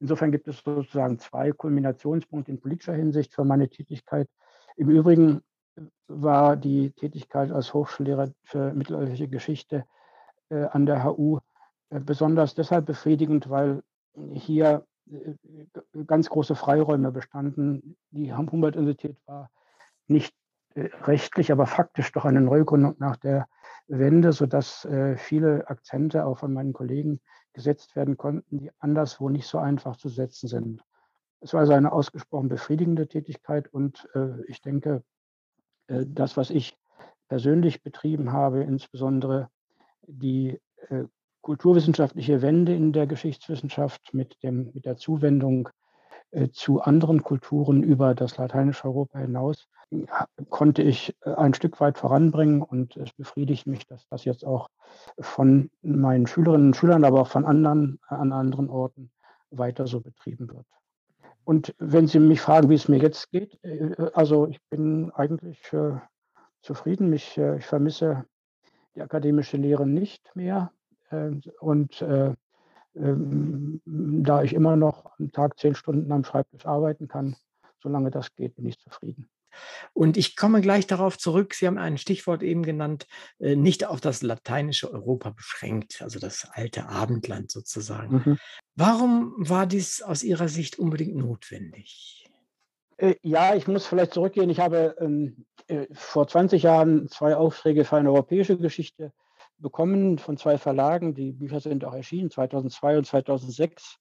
Speaker 2: Insofern gibt es sozusagen zwei Kulminationspunkte in politischer Hinsicht für meine Tätigkeit. Im Übrigen war die Tätigkeit als Hochschullehrer für mittelalterliche Geschichte äh, an der HU äh, besonders deshalb befriedigend, weil hier äh, ganz große Freiräume bestanden. Die Humboldt-Universität war nicht äh, rechtlich, aber faktisch doch eine Neugründung nach der Wende, sodass viele Akzente auch von meinen Kollegen gesetzt werden konnten, die anderswo nicht so einfach zu setzen sind. Es war also eine ausgesprochen befriedigende Tätigkeit und ich denke, das, was ich persönlich betrieben habe, insbesondere die kulturwissenschaftliche Wende in der Geschichtswissenschaft mit, dem, mit der Zuwendung äh, zu anderen Kulturen über das lateinische Europa hinaus konnte ich äh, ein Stück weit voranbringen und es befriedigt mich, dass das jetzt auch von meinen Schülerinnen und Schülern, aber auch von anderen an anderen Orten weiter so betrieben wird. Und wenn Sie mich fragen, wie es mir jetzt geht, äh, also ich bin eigentlich zufrieden. Mich, ich vermisse die akademische Lehre nicht mehr. Ähm, und äh, ähm, da ich immer noch am Tag zehn Stunden am Schreibtisch arbeiten kann, solange das geht, bin ich zufrieden.
Speaker 3: Und ich komme gleich darauf zurück. Sie haben ein Stichwort eben genannt, äh, nicht auf das lateinische Europa beschränkt, also das alte Abendland sozusagen. Mhm. Warum war dies aus Ihrer Sicht unbedingt notwendig?
Speaker 2: Äh, ja, ich muss vielleicht zurückgehen. Ich habe ähm, vor 20 Jahren zwei Aufträge für eine europäische Geschichte bekommen von zwei Verlagen. Die Bücher sind auch erschienen, 2002 und 2006.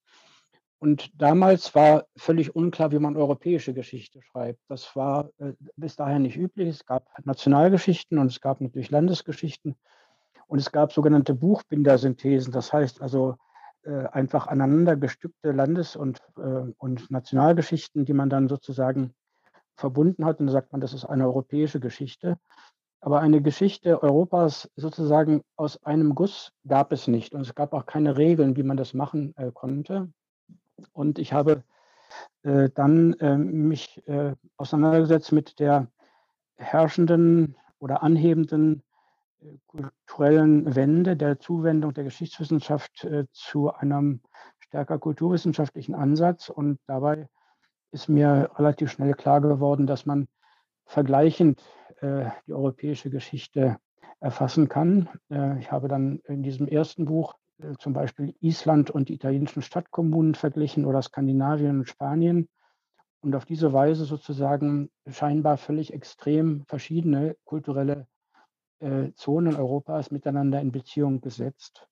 Speaker 2: Und damals war völlig unklar, wie man europäische Geschichte schreibt. Das war äh, bis dahin nicht üblich. Es gab Nationalgeschichten und es gab natürlich Landesgeschichten. Und es gab sogenannte Buchbindersynthesen. Das heißt also äh, einfach aneinandergestückte Landes- und, äh, und Nationalgeschichten, die man dann sozusagen verbunden hat. Und da sagt man, das ist eine europäische Geschichte. Aber eine Geschichte Europas sozusagen aus einem Guss gab es nicht. Und es gab auch keine Regeln, wie man das machen äh, konnte. Und ich habe äh, dann äh, mich auseinandergesetzt mit der herrschenden oder anhebenden äh, kulturellen Wende der Zuwendung der Geschichtswissenschaft äh, zu einem stärker kulturwissenschaftlichen Ansatz. Und dabei ist mir relativ schnell klar geworden, dass man vergleichend die europäische Geschichte erfassen kann. Äh, ich habe dann in diesem ersten Buch äh, zum Beispiel Island und die italienischen Stadtkommunen verglichen oder Skandinavien und Spanien und auf diese Weise sozusagen scheinbar völlig extrem verschiedene kulturelle Zonen Europas miteinander in Beziehung gesetzt.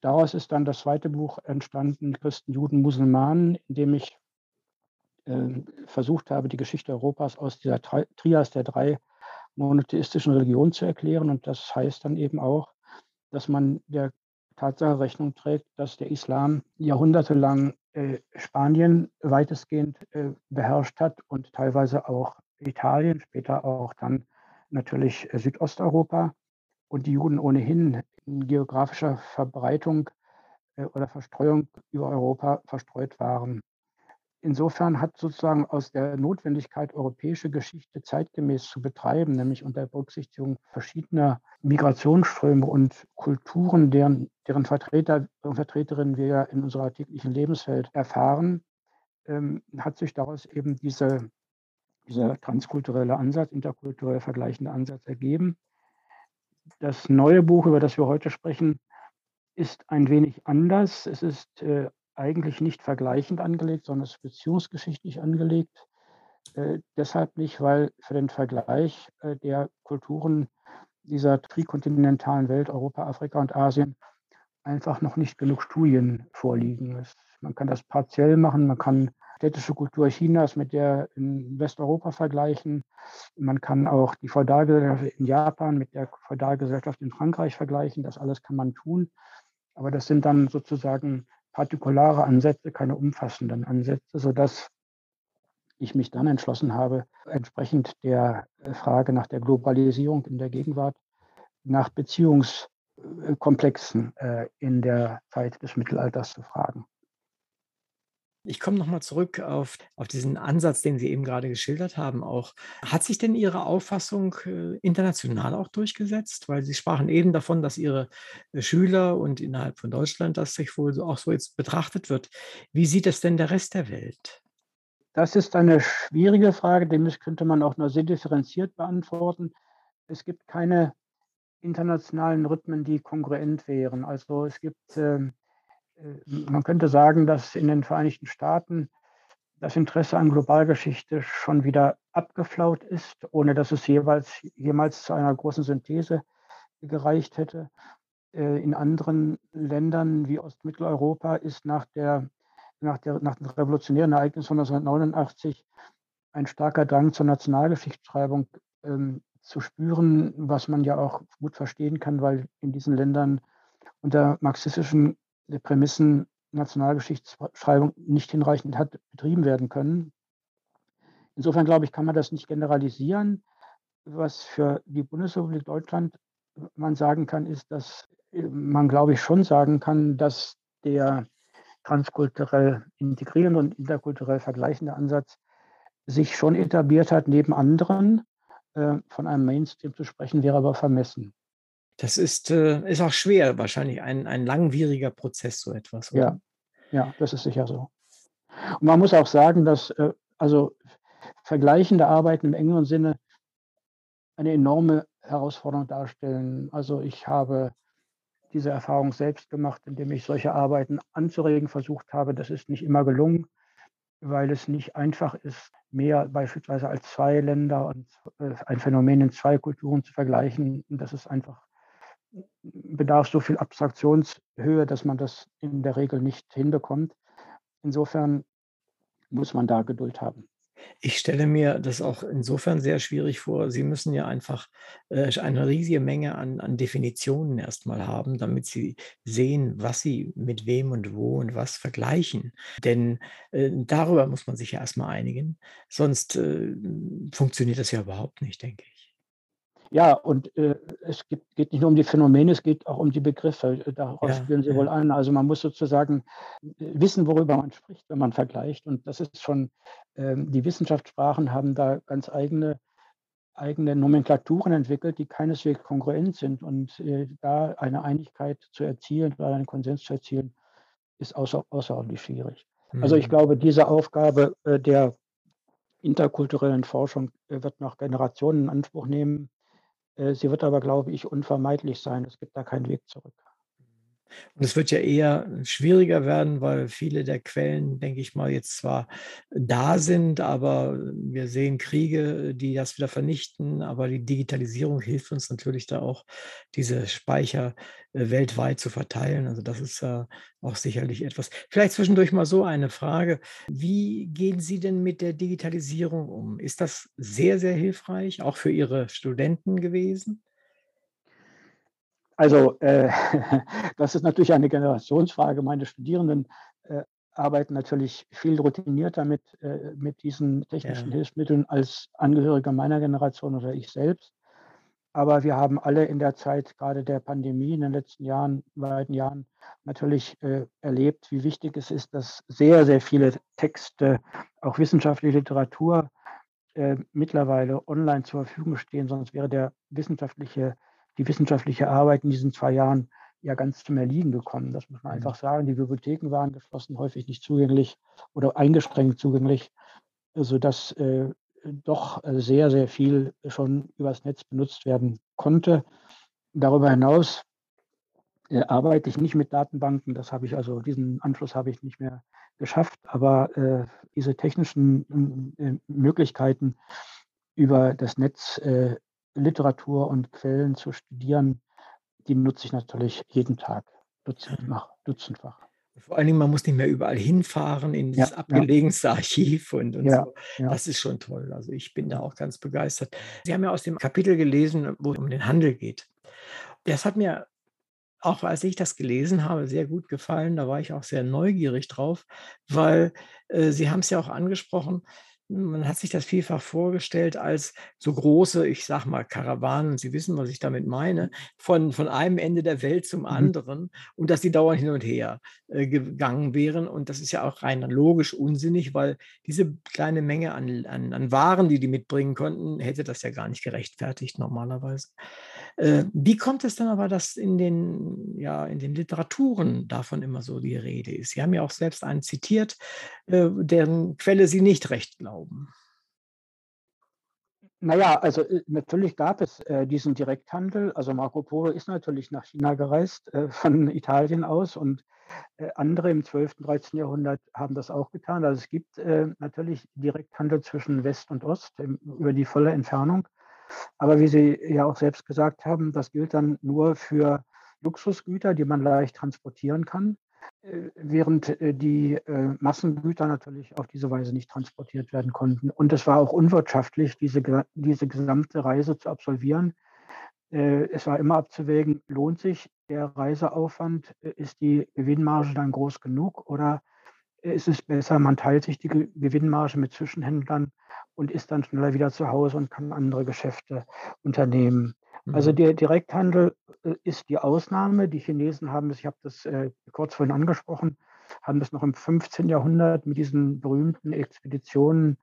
Speaker 2: Daraus ist dann das zweite Buch entstanden, Christen, Juden, Musulmanen, in dem ich versucht habe, die Geschichte Europas aus dieser Trias der drei monotheistischen Religion zu erklären. Und das heißt dann eben auch, dass man der Tatsache Rechnung trägt, dass der Islam jahrhundertelang äh, Spanien weitestgehend äh, beherrscht hat und teilweise auch Italien, später auch dann natürlich äh, Südosteuropa und die Juden ohnehin in geografischer Verbreitung äh, oder Verstreuung über Europa verstreut waren insofern hat sozusagen aus der Notwendigkeit, europäische Geschichte zeitgemäß zu betreiben, nämlich unter Berücksichtigung verschiedener Migrationsströme und Kulturen, deren, deren Vertreter und Vertreterinnen wir in unserer täglichen Lebenswelt erfahren, ähm, hat sich daraus eben diese, dieser transkulturelle Ansatz, interkulturell vergleichende Ansatz ergeben. Das neue Buch, über das wir heute sprechen, ist ein wenig anders. Es ist äh, eigentlich nicht vergleichend angelegt, sondern es ist beziehungsgeschichtlich angelegt. Äh, deshalb nicht, weil für den Vergleich äh, der Kulturen dieser trikontinentalen Welt, Europa, Afrika und Asien, einfach noch nicht genug Studien vorliegen. Es, man kann das partiell machen, man kann städtische Kultur Chinas mit der in Westeuropa vergleichen. Man kann auch die Feudalgesellschaft in Japan mit der Feudalgesellschaft in Frankreich vergleichen. Das alles kann man tun. Aber das sind dann sozusagen partikulare Ansätze, keine umfassenden Ansätze, sodass ich mich dann entschlossen habe, entsprechend der Frage nach der Globalisierung in der Gegenwart, nach Beziehungskomplexen äh, in der Zeit des Mittelalters zu fragen.
Speaker 3: Ich komme nochmal zurück auf, auf diesen Ansatz, den Sie eben gerade geschildert haben. Auch hat sich denn Ihre Auffassung äh, international auch durchgesetzt? Weil Sie sprachen eben davon, dass Ihre äh, Schüler und innerhalb von Deutschland das sich wohl auch so jetzt betrachtet wird. Wie sieht es denn der Rest der Welt?
Speaker 2: Das ist eine schwierige Frage, dem könnte man auch nur sehr differenziert beantworten. Es gibt keine internationalen Rhythmen, die kongruent wären. Also es gibt äh, man könnte sagen, dass in den Vereinigten Staaten das Interesse an Globalgeschichte schon wieder abgeflaut ist, ohne dass es jeweils, jemals zu einer großen Synthese gereicht hätte. Äh, in anderen Ländern wie Ostmitteleuropa ist nach, der, nach, der, nach den revolutionären Ereignissen von 1989 ein starker Drang zur Nationalgeschichtsschreibung ähm, zu spüren, was man ja auch gut verstehen kann, weil in diesen Ländern unter marxistischen Prämissen Nationalgeschichtsschreibung nicht hinreichend hat betrieben werden können. Insofern glaube ich, kann man das nicht generalisieren. Was für die Bundesrepublik Deutschland man sagen kann, ist, dass man, glaube ich, schon sagen kann, dass der transkulturell integrierende und interkulturell vergleichende Ansatz sich schon etabliert hat, neben anderen. Äh, von einem Mainstream zu sprechen, wäre aber vermessen.
Speaker 3: Das ist, äh, ist auch schwer, wahrscheinlich ein, ein langwieriger Prozess, so etwas.
Speaker 2: Oder? Ja, ja, das ist sicher so. Und man muss auch sagen, dass äh, also vergleichende Arbeiten im engeren Sinne eine enorme Herausforderung darstellen. Also ich habe diese Erfahrung selbst gemacht, indem ich solche Arbeiten anzuregen versucht habe. Das ist nicht immer gelungen, weil es nicht einfach ist, mehr beispielsweise als zwei Länder und äh, ein Phänomen in zwei Kulturen zu vergleichen. Das ist einfach bedarf so viel Abstraktionshöhe, dass man das in der Regel nicht hinbekommt. Insofern muss man da Geduld haben.
Speaker 3: Ich stelle mir das auch insofern sehr schwierig vor. Sie müssen ja einfach äh, eine riesige Menge an, an Definitionen erstmal haben, damit Sie sehen, was Sie mit wem und wo und was vergleichen. Denn äh, darüber muss man sich ja erstmal einigen. Sonst äh, funktioniert das ja überhaupt nicht, denke ich.
Speaker 2: Ja, und äh, es gibt, geht nicht nur um die Phänomene, es geht auch um die Begriffe. Darauf ja, spielen Sie ja. wohl an. Also man muss sozusagen äh, wissen, worüber man spricht, wenn man vergleicht. Und das ist schon, äh, die Wissenschaftssprachen haben da ganz eigene, eigene Nomenklaturen entwickelt, die keineswegs kongruent sind. Und äh, da eine Einigkeit zu erzielen oder einen Konsens zu erzielen, ist außer, außerordentlich schwierig. Mhm. Also ich mhm. glaube, diese Aufgabe äh, der interkulturellen Forschung äh, wird noch Generationen in Anspruch nehmen. Äh, sie wird aber, glaube ich, unvermeidlich sein. Es gibt da keinen Weg zurück.
Speaker 3: Und es wird ja eher schwieriger werden, weil viele der Quellen, denke ich mal, jetzt zwar da sind, aber wir sehen Kriege, die das wieder vernichten. Aber die Digitalisierung hilft uns natürlich da auch, diese Speicher äh, weltweit zu verteilen. Also das ist ja auch sicherlich etwas. Vielleicht zwischendurch mal so eine Frage. Wie gehen Sie denn mit der Digitalisierung um? Ist das sehr, sehr hilfreich, auch für Ihre Studenten gewesen?
Speaker 2: Also äh, [LAUGHS] das ist natürlich eine Generationsfrage. Meine Studierenden äh, arbeiten natürlich viel routinierter mit, äh, mit diesen technischen ja. Hilfsmitteln als Angehörige meiner Generation oder ich selbst. Aber wir haben alle in der Zeit gerade der Pandemie in den letzten Jahren, beiden Jahren natürlich äh, erlebt, wie wichtig es ist, dass sehr, sehr viele Texte, auch wissenschaftliche Literatur, äh, mittlerweile online zur Verfügung stehen. Sonst wäre der wissenschaftliche die wissenschaftliche Arbeit in diesen zwei Jahren ja ganz zum Erliegen gekommen. Das muss man mhm. einfach sagen. Die Bibliotheken waren geschlossen, häufig nicht zugänglich oder eingeschränkt zugänglich, sodass äh, doch sehr, sehr viel schon übers Netz benutzt werden konnte. Darüber hinaus äh, arbeite ich nicht mit Datenbanken. Das habe ich also, diesen Anschluss habe ich nicht mehr geschafft. Aber äh, diese technischen äh, Möglichkeiten, über das Netz äh, Literatur und Quellen zu studieren, die nutze ich natürlich jeden Tag, dutzendfach. dutzendfach.
Speaker 3: Vor allen Dingen, man muss nicht mehr überall hinfahren in dieses ja, abgelegenste ja. Archiv und, und ja, so. Das ist schon toll. Also ich bin da auch ganz begeistert. Sie haben ja aus dem Kapitel gelesen, wo es um den Handel geht. Das hat mir auch als ich das gelesen habe, sehr gut gefallen. Da war ich auch sehr neugierig drauf, weil äh, Sie haben es ja auch angesprochen, man hat sich das vielfach vorgestellt als so große, ich sag mal, Karawanen, Sie wissen, was ich damit meine, von, von einem Ende der Welt zum mhm. anderen und dass die dauernd hin und her äh, gegangen wären. Und das ist ja auch rein logisch unsinnig, weil diese kleine Menge an, an, an Waren, die die mitbringen konnten, hätte das ja gar nicht gerechtfertigt normalerweise. Äh, wie kommt es dann aber, dass in den, ja, in den Literaturen davon immer so die Rede ist? Sie haben ja auch selbst einen zitiert, äh, deren Quelle Sie nicht recht glauben.
Speaker 2: Naja, also äh, natürlich gab es äh, diesen Direkthandel. Also Marco Polo ist natürlich nach China gereist, äh, von Italien aus und äh, andere im 12., und 13. Jahrhundert haben das auch getan. Also es gibt natürlich Direkthandel zwischen West und Ost im, über die volle Entfernung. Aber wie Sie ja auch selbst gesagt haben, das gilt dann nur für Luxusgüter, die man leicht transportieren kann, äh, während äh, die äh, Massengüter natürlich auf diese Weise nicht transportiert werden konnten. Und es war auch unwirtschaftlich, diese, diese gesamte Reise zu absolvieren. Es war immer abzuwägen, lohnt sich der Reiseaufwand, ist die Gewinnmarge dann groß genug oder ist es besser, man teilt sich die Gewinnmarge mit Zwischenhändlern und ist dann schneller wieder zu Hause und kann andere Geschäfte unternehmen. Also mhm. der Direkthandel äh, ist die Ausnahme. Die Chinesen haben es, ich habe das äh, kurz vorhin angesprochen, haben das noch im 15. Jahrhundert mit diesen berühmten Expeditionen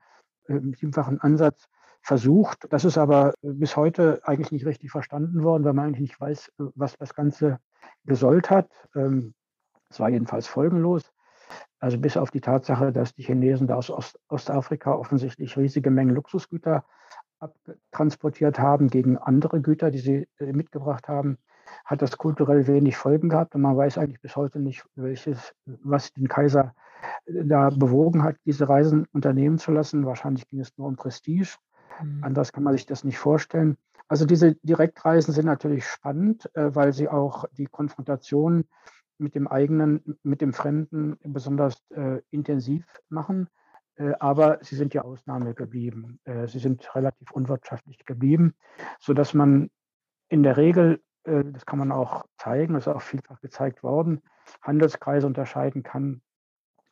Speaker 2: äh, im siebenfachen Ansatz versucht. Das ist aber bis heute eigentlich nicht richtig verstanden worden, weil man eigentlich nicht weiß, was das Ganze gesollt hat. Ähm, es war jedenfalls folgenlos. Also bis auf die Tatsache, dass die Chinesen da aus Ost Ostafrika offensichtlich riesige Mengen Luxusgüter abtransportiert haben gegen andere Güter, die sie äh, mitgebracht haben, hat das kulturell wenig Folgen gehabt. Und man weiß eigentlich bis heute nicht, welches, was den Kaiser äh, da bewogen hat, diese Reisen unternehmen zu lassen. Wahrscheinlich ging es nur um Prestige. Mhm. Anders kann man sich das nicht vorstellen. Also diese Direktreisen sind natürlich spannend, äh, weil sie auch die Konfrontation mit dem eigenen, mit dem Fremden besonders äh, intensiv machen. Äh, aber sie sind ja Ausnahme geblieben. Äh, sie sind relativ unwirtschaftlich geblieben, sodass man in der Regel, äh, das kann man auch zeigen, das ist auch vielfach gezeigt worden, Handelskreise unterscheiden kann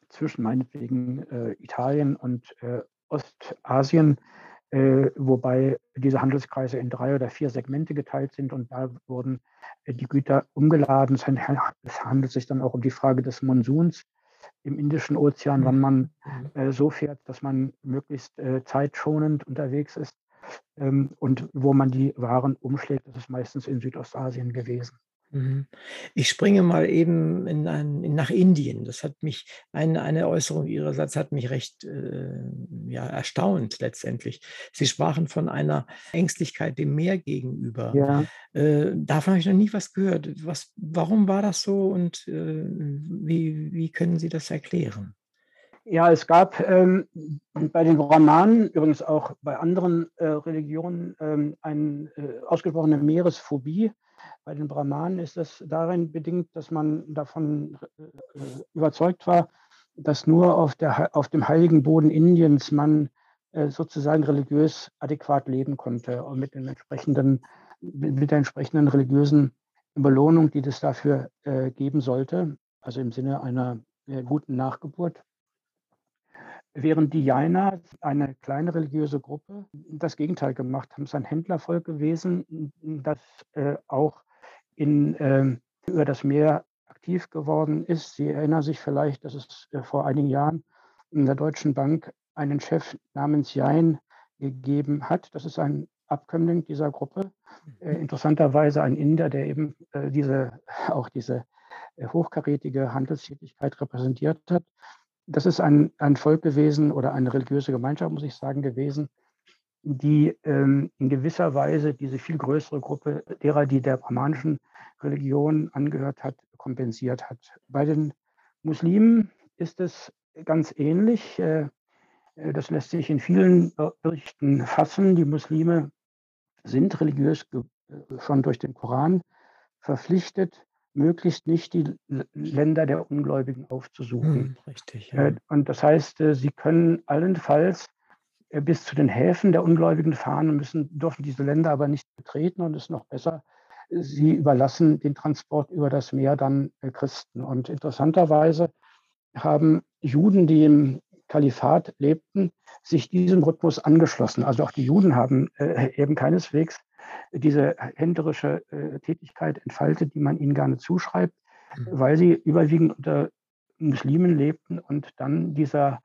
Speaker 2: zwischen meinetwegen äh, Italien und äh, Ostasien, wobei diese Handelskreise in drei oder vier Segmente geteilt sind und da wurden äh, die Güter umgeladen. Es handelt sich dann auch um die Frage des Monsuns im Indischen Ozean, wann man mhm. äh, so fährt, dass man möglichst äh, zeitschonend unterwegs ist ähm, und wo man die Waren umschlägt. Das ist meistens in Südostasien gewesen.
Speaker 3: Mhm. Ich springe mal eben in ein, in, nach Indien. Das hat mich, eine, eine Äußerung Ihrerseits hat mich recht äh, ja, erstaunt letztendlich. Sie sprachen von einer Ängstlichkeit dem Meer gegenüber. Ja. Äh, davon habe ich noch nie was gehört. Was, warum war das so und äh, wie, wie können Sie das erklären?
Speaker 2: Ja, es gab ähm, bei den Brahmanen, übrigens auch bei anderen äh, Religionen, ähm, eine äh, ausgesprochene Meeresphobie bei den Brahmanen ist es darin bedingt, dass man davon äh, überzeugt war, dass nur auf, der, auf dem heiligen Boden Indiens man äh, sozusagen religiös adäquat leben konnte und mit, den entsprechenden, mit der entsprechenden religiösen Belohnung, die das dafür äh, geben sollte, also im Sinne einer guten Nachgeburt. Während die Jaina, eine kleine religiöse Gruppe, das Gegenteil gemacht haben, es ist ein Händlervolk gewesen, das auch in, äh, über das Meer aktiv geworden ist. Sie erinnern sich vielleicht, dass es äh, vor einigen Jahren in der Deutschen Bank einen Chef namens Jain gegeben hat. Das ist ein Abkömmling dieser Gruppe. Äh, mhm. interessanterweise ein Inder, der eben äh, diese, auch diese äh, hochkarätige Handelstätigkeit repräsentiert hat. Das ist ein, ein Volk gewesen oder eine religiöse Gemeinschaft, muss ich sagen, gewesen, die ähm, in gewisser Weise diese viel größere Gruppe derer, die der brahmanischen Religion angehört hat, kompensiert hat. Bei den Muslimen ist es ganz ähnlich. Äh, äh, das lässt sich in vielen Berichten fassen. Die Muslime sind religiös schon durch den Koran verpflichtet, möglichst nicht die Länder der Ungläubigen aufzusuchen. Hm,
Speaker 3: richtig.
Speaker 2: Ja. Und das heißt, sie können allenfalls bis zu den Häfen der Ungläubigen fahren müssen, dürfen diese Länder aber nicht betreten und es ist noch besser, sie überlassen den Transport über das Meer dann Christen. Und interessanterweise haben Juden, die im Kalifat lebten, sich diesem Rhythmus angeschlossen. Also auch die Juden haben äh, eben keineswegs diese händlerische äh, Tätigkeit entfaltet, die man ihnen gerne zuschreibt, mhm. weil sie überwiegend unter Muslimen lebten und dann dieser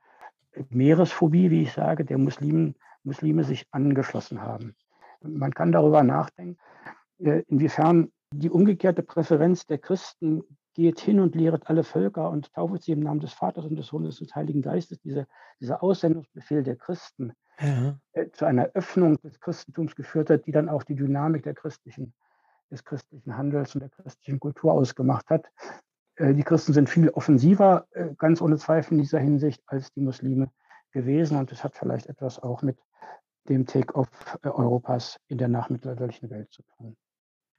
Speaker 2: Meeresphobie, wie ich sage, der Muslimen, Muslime sich angeschlossen haben. Man kann darüber nachdenken, äh, inwiefern die umgekehrte Präferenz der Christen geht hin und lehret alle Völker und taufet sie im Namen des Vaters und des Sohnes und des Heiligen Geistes, diese, dieser Aussendungsbefehl der Christen ja. äh, zu einer Öffnung des Christentums geführt hat, die dann auch die Dynamik der christlichen, des christlichen Handels und der christlichen Kultur ausgemacht hat. Äh, die Christen sind viel offensiver, äh, ganz ohne Zweifel in dieser Hinsicht, als die Muslime gewesen. Und das hat vielleicht etwas auch mit dem Take-off äh, Europas in der nachmittelalterlichen Welt zu tun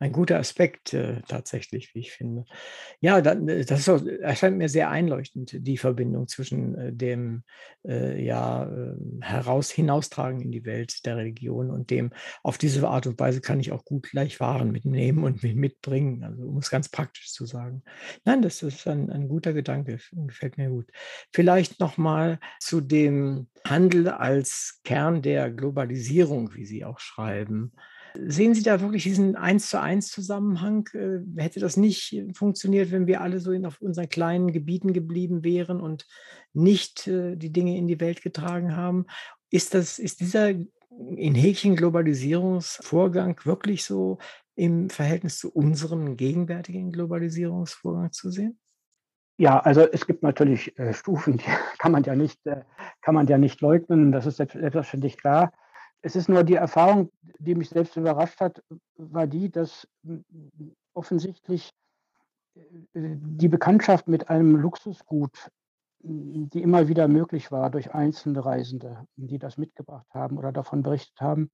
Speaker 3: ein guter Aspekt äh, tatsächlich, wie ich finde. Ja, dann, äh, das auch, erscheint mir sehr einleuchtend, die Verbindung zwischen äh, dem äh, ja, ähm, heraus hinaustragen in die Welt der Religion und dem, auf diese Art und Weise kann ich auch gut gleich Waren mitnehmen und mitbringen, also um es ganz praktisch zu sagen. Nein, das ist ein, ein guter Gedanke, gefällt mir gut. Vielleicht nochmal zu dem Handel als Kern der Globalisierung, wie Sie auch schreiben. Sehen Sie da wirklich diesen eins zu eins Zusammenhang? Äh, hätte das nicht funktioniert, wenn wir alle so auf unseren kleinen Gebieten geblieben wären und nicht äh, die Dinge in die Welt getragen haben? Ist, das, ist dieser in Häkchen Globalisierungsvorgang wirklich so im Verhältnis zu unserem gegenwärtigen Globalisierungsvorgang zu sehen?
Speaker 2: Ja, also es gibt natürlich äh, Stufen, die [LAUGHS] kann man ja nicht, äh, kann man ja nicht leugnen. Das ist selbstverständlich klar. Es ist nur die Erfahrung, die mich selbst überrascht hat, war die, dass offensichtlich äh, die Bekanntschaft mit einem Luxusgut, die immer wieder möglich war durch einzelne Reisende, die das mitgebracht haben oder davon berichtet haben,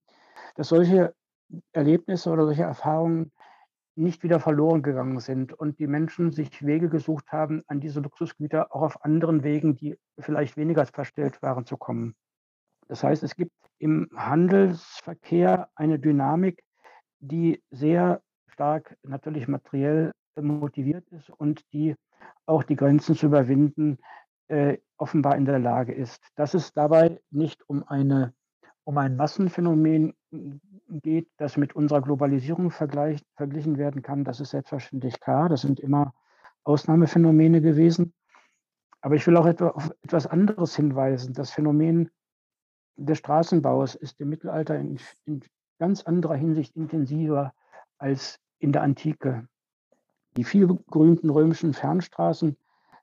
Speaker 2: dass solche Erlebnisse oder solche Erfahrungen nicht wieder verloren gegangen sind und die Menschen sich Wege gesucht haben, an diese Luxusgüter auch auf anderen Wegen, die vielleicht weniger verstellt waren, zu kommen. Das heißt, es gibt im Handelsverkehr eine Dynamik, die sehr stark natürlich materiell motiviert ist und die auch die Grenzen zu überwinden äh, offenbar in der Lage ist. Dass es dabei nicht um, eine, um ein Massenphänomen geht, das mit unserer Globalisierung verglichen werden kann, das ist selbstverständlich klar. Das sind immer Ausnahmephänomene gewesen. Aber ich will auch etwa auf etwas anderes hinweisen. Das Phänomen des Straßenbaus ist im Mittelalter in, in ganz anderer Hinsicht intensiver als in der Antike. Die viel berühmten römischen Fernstraßen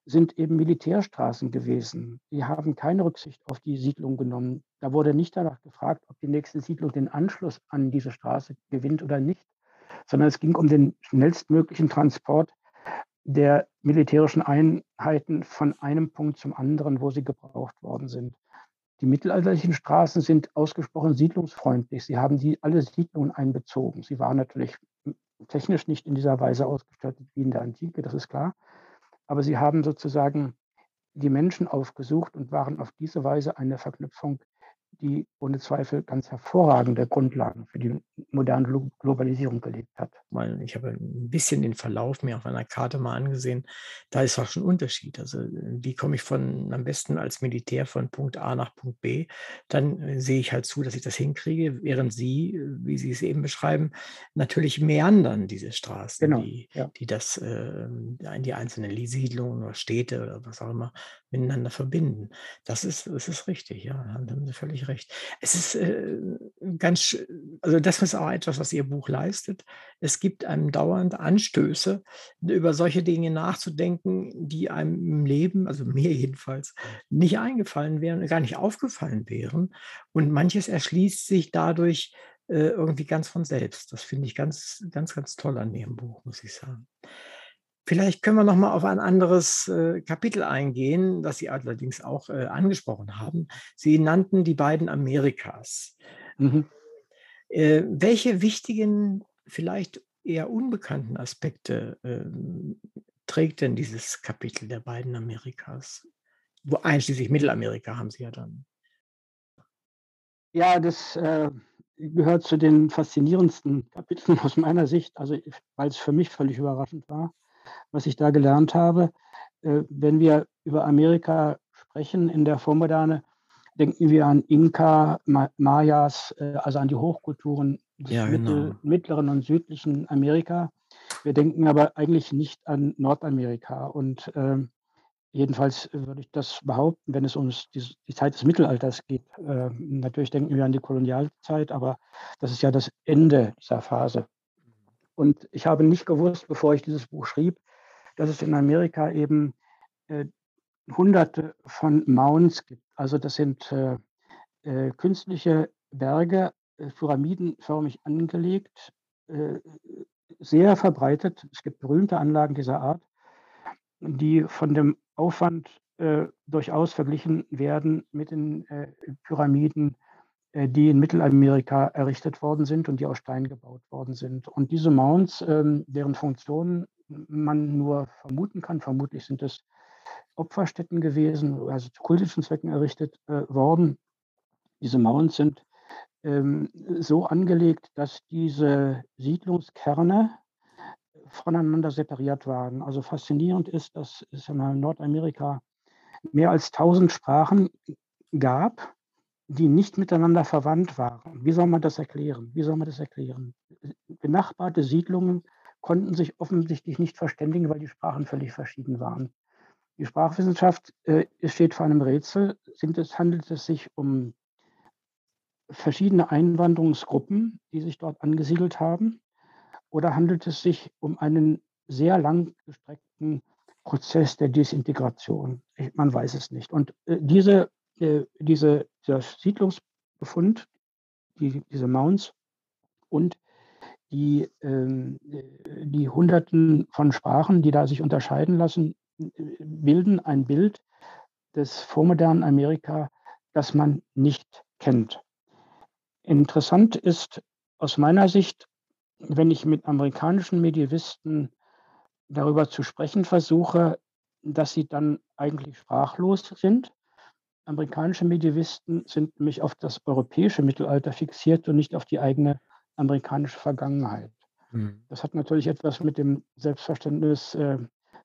Speaker 2: sind eben Militärstraßen gewesen. Die haben keine Rücksicht auf die Siedlung genommen. Da wurde nicht danach gefragt, ob die nächste Siedlung den Anschluss an diese Straße gewinnt oder nicht, sondern es ging um den schnellstmöglichen Transport der militärischen Einheiten von einem Punkt zum anderen, wo sie gebraucht worden sind. Die mittelalterlichen Straßen sind ausgesprochen siedlungsfreundlich. Sie haben die, alle Siedlungen einbezogen. Sie waren natürlich technisch nicht in dieser Weise ausgestattet wie in der Antike, das ist klar. Aber sie haben sozusagen die Menschen aufgesucht und waren auf diese Weise eine Verknüpfung die ohne Zweifel ganz hervorragende Grundlagen für die moderne Globalisierung gelegt hat.
Speaker 3: Ich habe ein bisschen den Verlauf mir auf einer Karte mal angesehen. Da ist auch schon ein Unterschied. Also wie komme ich von am besten als Militär von Punkt A nach Punkt B? Dann äh, sehe ich halt zu, dass ich das hinkriege, während Sie, wie Sie es eben beschreiben, natürlich meandern diese Straßen, genau, die, ja. die das äh, die einzelnen Siedlungen oder Städte oder was auch immer miteinander verbinden. Das ist, das ist richtig, ja, da haben Sie völlig recht. Es ist äh, ganz, also das ist auch etwas, was Ihr Buch leistet. Es gibt einem dauernd Anstöße, über solche Dinge nachzudenken, die einem im Leben, also mir jedenfalls, nicht eingefallen wären, gar nicht aufgefallen wären. Und manches erschließt sich dadurch äh, irgendwie ganz von selbst. Das finde ich ganz, ganz, ganz toll an dem Buch, muss ich sagen. Vielleicht können wir noch mal auf ein anderes äh, Kapitel eingehen, das Sie allerdings auch äh, angesprochen haben. Sie nannten die beiden Amerikas. Mhm. Äh, welche wichtigen, vielleicht eher unbekannten Aspekte ähm, trägt denn dieses Kapitel der beiden Amerikas? Wo einschließlich Mittelamerika haben Sie ja dann.
Speaker 2: Ja, das gehört zu den faszinierendsten Kapiteln [LAUGHS] aus meiner Sicht, also weil es für mich völlig überraschend war was ich da gelernt habe. Äh, wenn wir über Amerika sprechen in der Vormoderne, denken wir an Inka, Mayas, äh, also an die Hochkulturen des ja, genau. Mittleren und südlichen Amerika. Wir denken aber eigentlich nicht an Nordamerika. Und äh, jedenfalls würde ich das behaupten, wenn es um die, die Zeit des Mittelalters geht. Äh, natürlich denken wir an die Kolonialzeit, aber das ist ja das Ende dieser Phase. Und ich habe nicht gewusst, bevor ich dieses Buch schrieb, dass es in Amerika eben äh, hunderte von Mounds gibt. Also das sind äh, äh, künstliche Berge, äh, pyramidenförmig angelegt, äh, sehr verbreitet. Es gibt berühmte Anlagen dieser Art, die von dem Aufwand äh, durchaus verglichen werden mit den Pyramiden die in Mittelamerika errichtet worden sind und die aus Stein gebaut worden sind. Und diese Mounds, ähm, deren Funktionen man nur vermuten kann, vermutlich sind es Opferstätten gewesen, also zu kultischen Zwecken errichtet äh, worden. Diese Mounds sind ähm, so angelegt, dass diese Siedlungskerne voneinander separiert waren. Also faszinierend ist, dass es in Nordamerika mehr als 1000 Sprachen gab die nicht miteinander verwandt waren. Wie soll man das erklären? Wie soll man das erklären? Benachbarte Siedlungen konnten sich offensichtlich nicht verständigen, weil die Sprachen völlig verschieden waren. Die Sprachwissenschaft äh, steht vor einem Rätsel. Sind es, handelt es sich um verschiedene Einwanderungsgruppen, die sich dort angesiedelt haben? Oder handelt es sich um einen sehr lang gestreckten Prozess der Desintegration? Ich, man weiß es nicht. Und äh, diese äh, diese, dieser Siedlungsbefund, die, diese Mounds und die, ähm, äh, die Hunderten von Sprachen, die da sich unterscheiden lassen, bilden ein Bild des vormodernen Amerika, das man nicht kennt. Interessant ist aus meiner Sicht, wenn ich mit amerikanischen Medievisten darüber zu sprechen versuche, dass sie dann eigentlich sprachlos sind Amerikanische Medievisten sind nämlich auf das europäische Mittelalter fixiert und nicht auf die eigene amerikanische Vergangenheit. Mhm. Das hat natürlich etwas mit dem Selbstverständnis äh,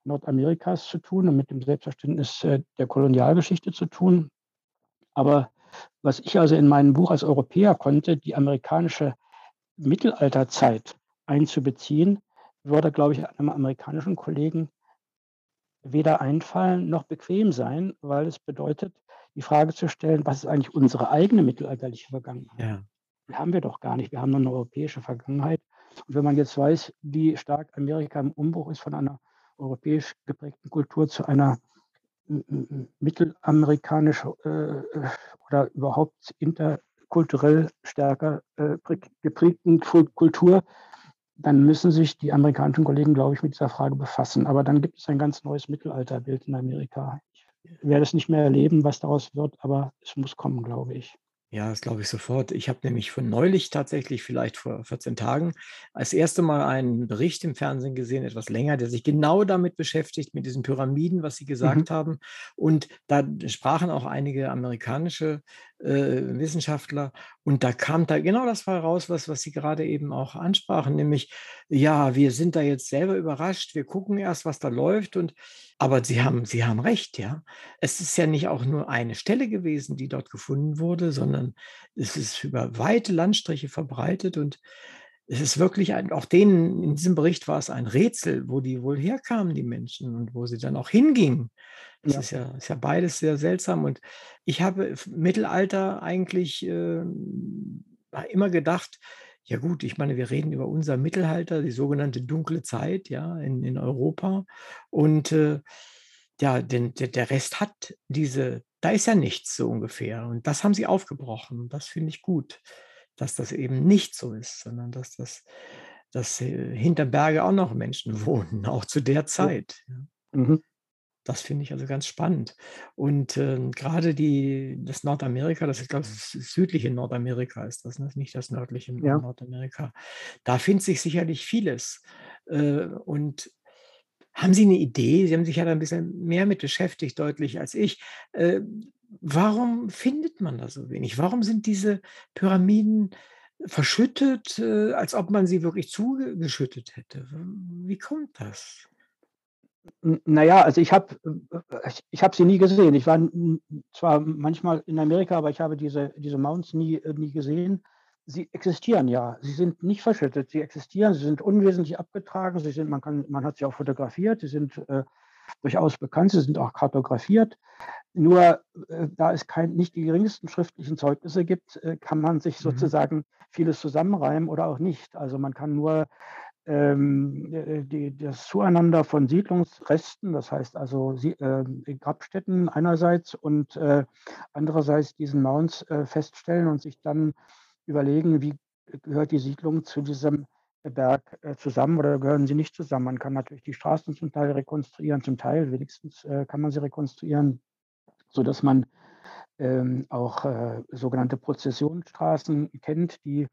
Speaker 2: Nordamerikas zu tun und mit dem Selbstverständnis äh, der Kolonialgeschichte zu tun. Aber was ich also in meinem Buch als Europäer konnte, die amerikanische Mittelalterzeit einzubeziehen, würde, glaube ich, einem amerikanischen Kollegen weder einfallen noch bequem sein, weil es bedeutet, die Frage zu stellen, was ist eigentlich unsere eigene mittelalterliche Vergangenheit? Ja. Die haben wir doch gar nicht. Wir haben nur eine europäische Vergangenheit. Und wenn man jetzt weiß, wie stark Amerika im Umbruch ist von einer europäisch geprägten Kultur zu einer mittelamerikanischen äh, oder überhaupt interkulturell stärker äh, geprägten Kultur, dann müssen sich die amerikanischen Kollegen, glaube ich, mit dieser Frage befassen. Aber dann gibt es ein ganz neues Mittelalterbild in Amerika werde es nicht mehr erleben, was daraus wird, aber es muss kommen, glaube ich.
Speaker 3: Ja, das glaube ich sofort. Ich habe nämlich von neulich tatsächlich, vielleicht vor 14 Tagen, als erste Mal einen Bericht im Fernsehen gesehen, etwas länger, der sich genau damit beschäftigt, mit diesen Pyramiden, was Sie gesagt mhm. haben. Und da sprachen auch einige amerikanische äh, Wissenschaftler. Und da kam da genau das Fall raus, was, was Sie gerade eben auch ansprachen, nämlich, ja, wir sind da jetzt selber überrascht, wir gucken erst, was da läuft. Und aber Sie haben, Sie haben recht, ja. Es ist ja nicht auch nur eine Stelle gewesen, die dort gefunden wurde, sondern es ist über weite Landstriche verbreitet und es ist wirklich ein, auch denen in diesem Bericht war es ein Rätsel, wo die wohl herkamen, die Menschen, und wo sie dann auch hingingen. Das ja. Ist, ja, ist ja beides sehr seltsam. Und ich habe Mittelalter eigentlich äh, immer gedacht, ja gut, ich meine, wir reden über unser Mittelalter, die sogenannte dunkle Zeit, ja, in, in Europa. Und äh, ja, denn der, der Rest hat diese, da ist ja nichts so ungefähr. Und das haben sie aufgebrochen. Das finde ich gut, dass das eben nicht so ist, sondern dass das, dass äh, hinter Berge auch noch Menschen wohnen, auch zu der Zeit. Mhm. Das finde ich also ganz spannend. Und äh, gerade die, das Nordamerika, das ist, glaube ich, das südliche Nordamerika ist das, ne? nicht das nördliche
Speaker 2: Ja.
Speaker 3: Nordamerika. Da findet sich sicherlich vieles. Äh, und haben Sie eine Idee? Sie haben sich ja da ein bisschen mehr mit beschäftigt, deutlich als ich. Äh, warum findet man da so wenig? Warum sind diese Pyramiden verschüttet, äh, als ob man sie wirklich zugeschüttet hätte? Wie kommt das?
Speaker 2: N na ja, also ich habe äh, ich ich habe sie nie gesehen. Ich war zwar manchmal in Amerika, aber ich habe diese diese Mounds nie äh, nie gesehen. Sie existieren ja. Sie sind nicht verschüttet. Sie existieren, sie sind unwesentlich abgetragen. Sie sind man kann man hat sie auch fotografiert. Sie sind, äh, durchaus bekannt. Sie sind auch kartografiert. Nur, äh, da es kein nicht die geringsten schriftlichen Zeugnisse gibt, äh, kann man sich
Speaker 3: Mhm.
Speaker 2: sozusagen vieles zusammenreimen oder auch nicht. Also, man kann nur ähm, äh, die das Zueinander von Siedlungsresten, das heißt also ähm, Grabstätten einerseits und, äh, andererseits diesen Mounds, äh, feststellen und sich dann überlegen, wie gehört die Siedlung zu diesem Berg, äh, zusammen oder gehören sie nicht zusammen? Man kann natürlich die Straßen zum Teil rekonstruieren, zum Teil wenigstens, äh, kann man sie rekonstruieren, sodass man, ähm, auch, äh, sogenannte Prozessionsstraßen kennt, die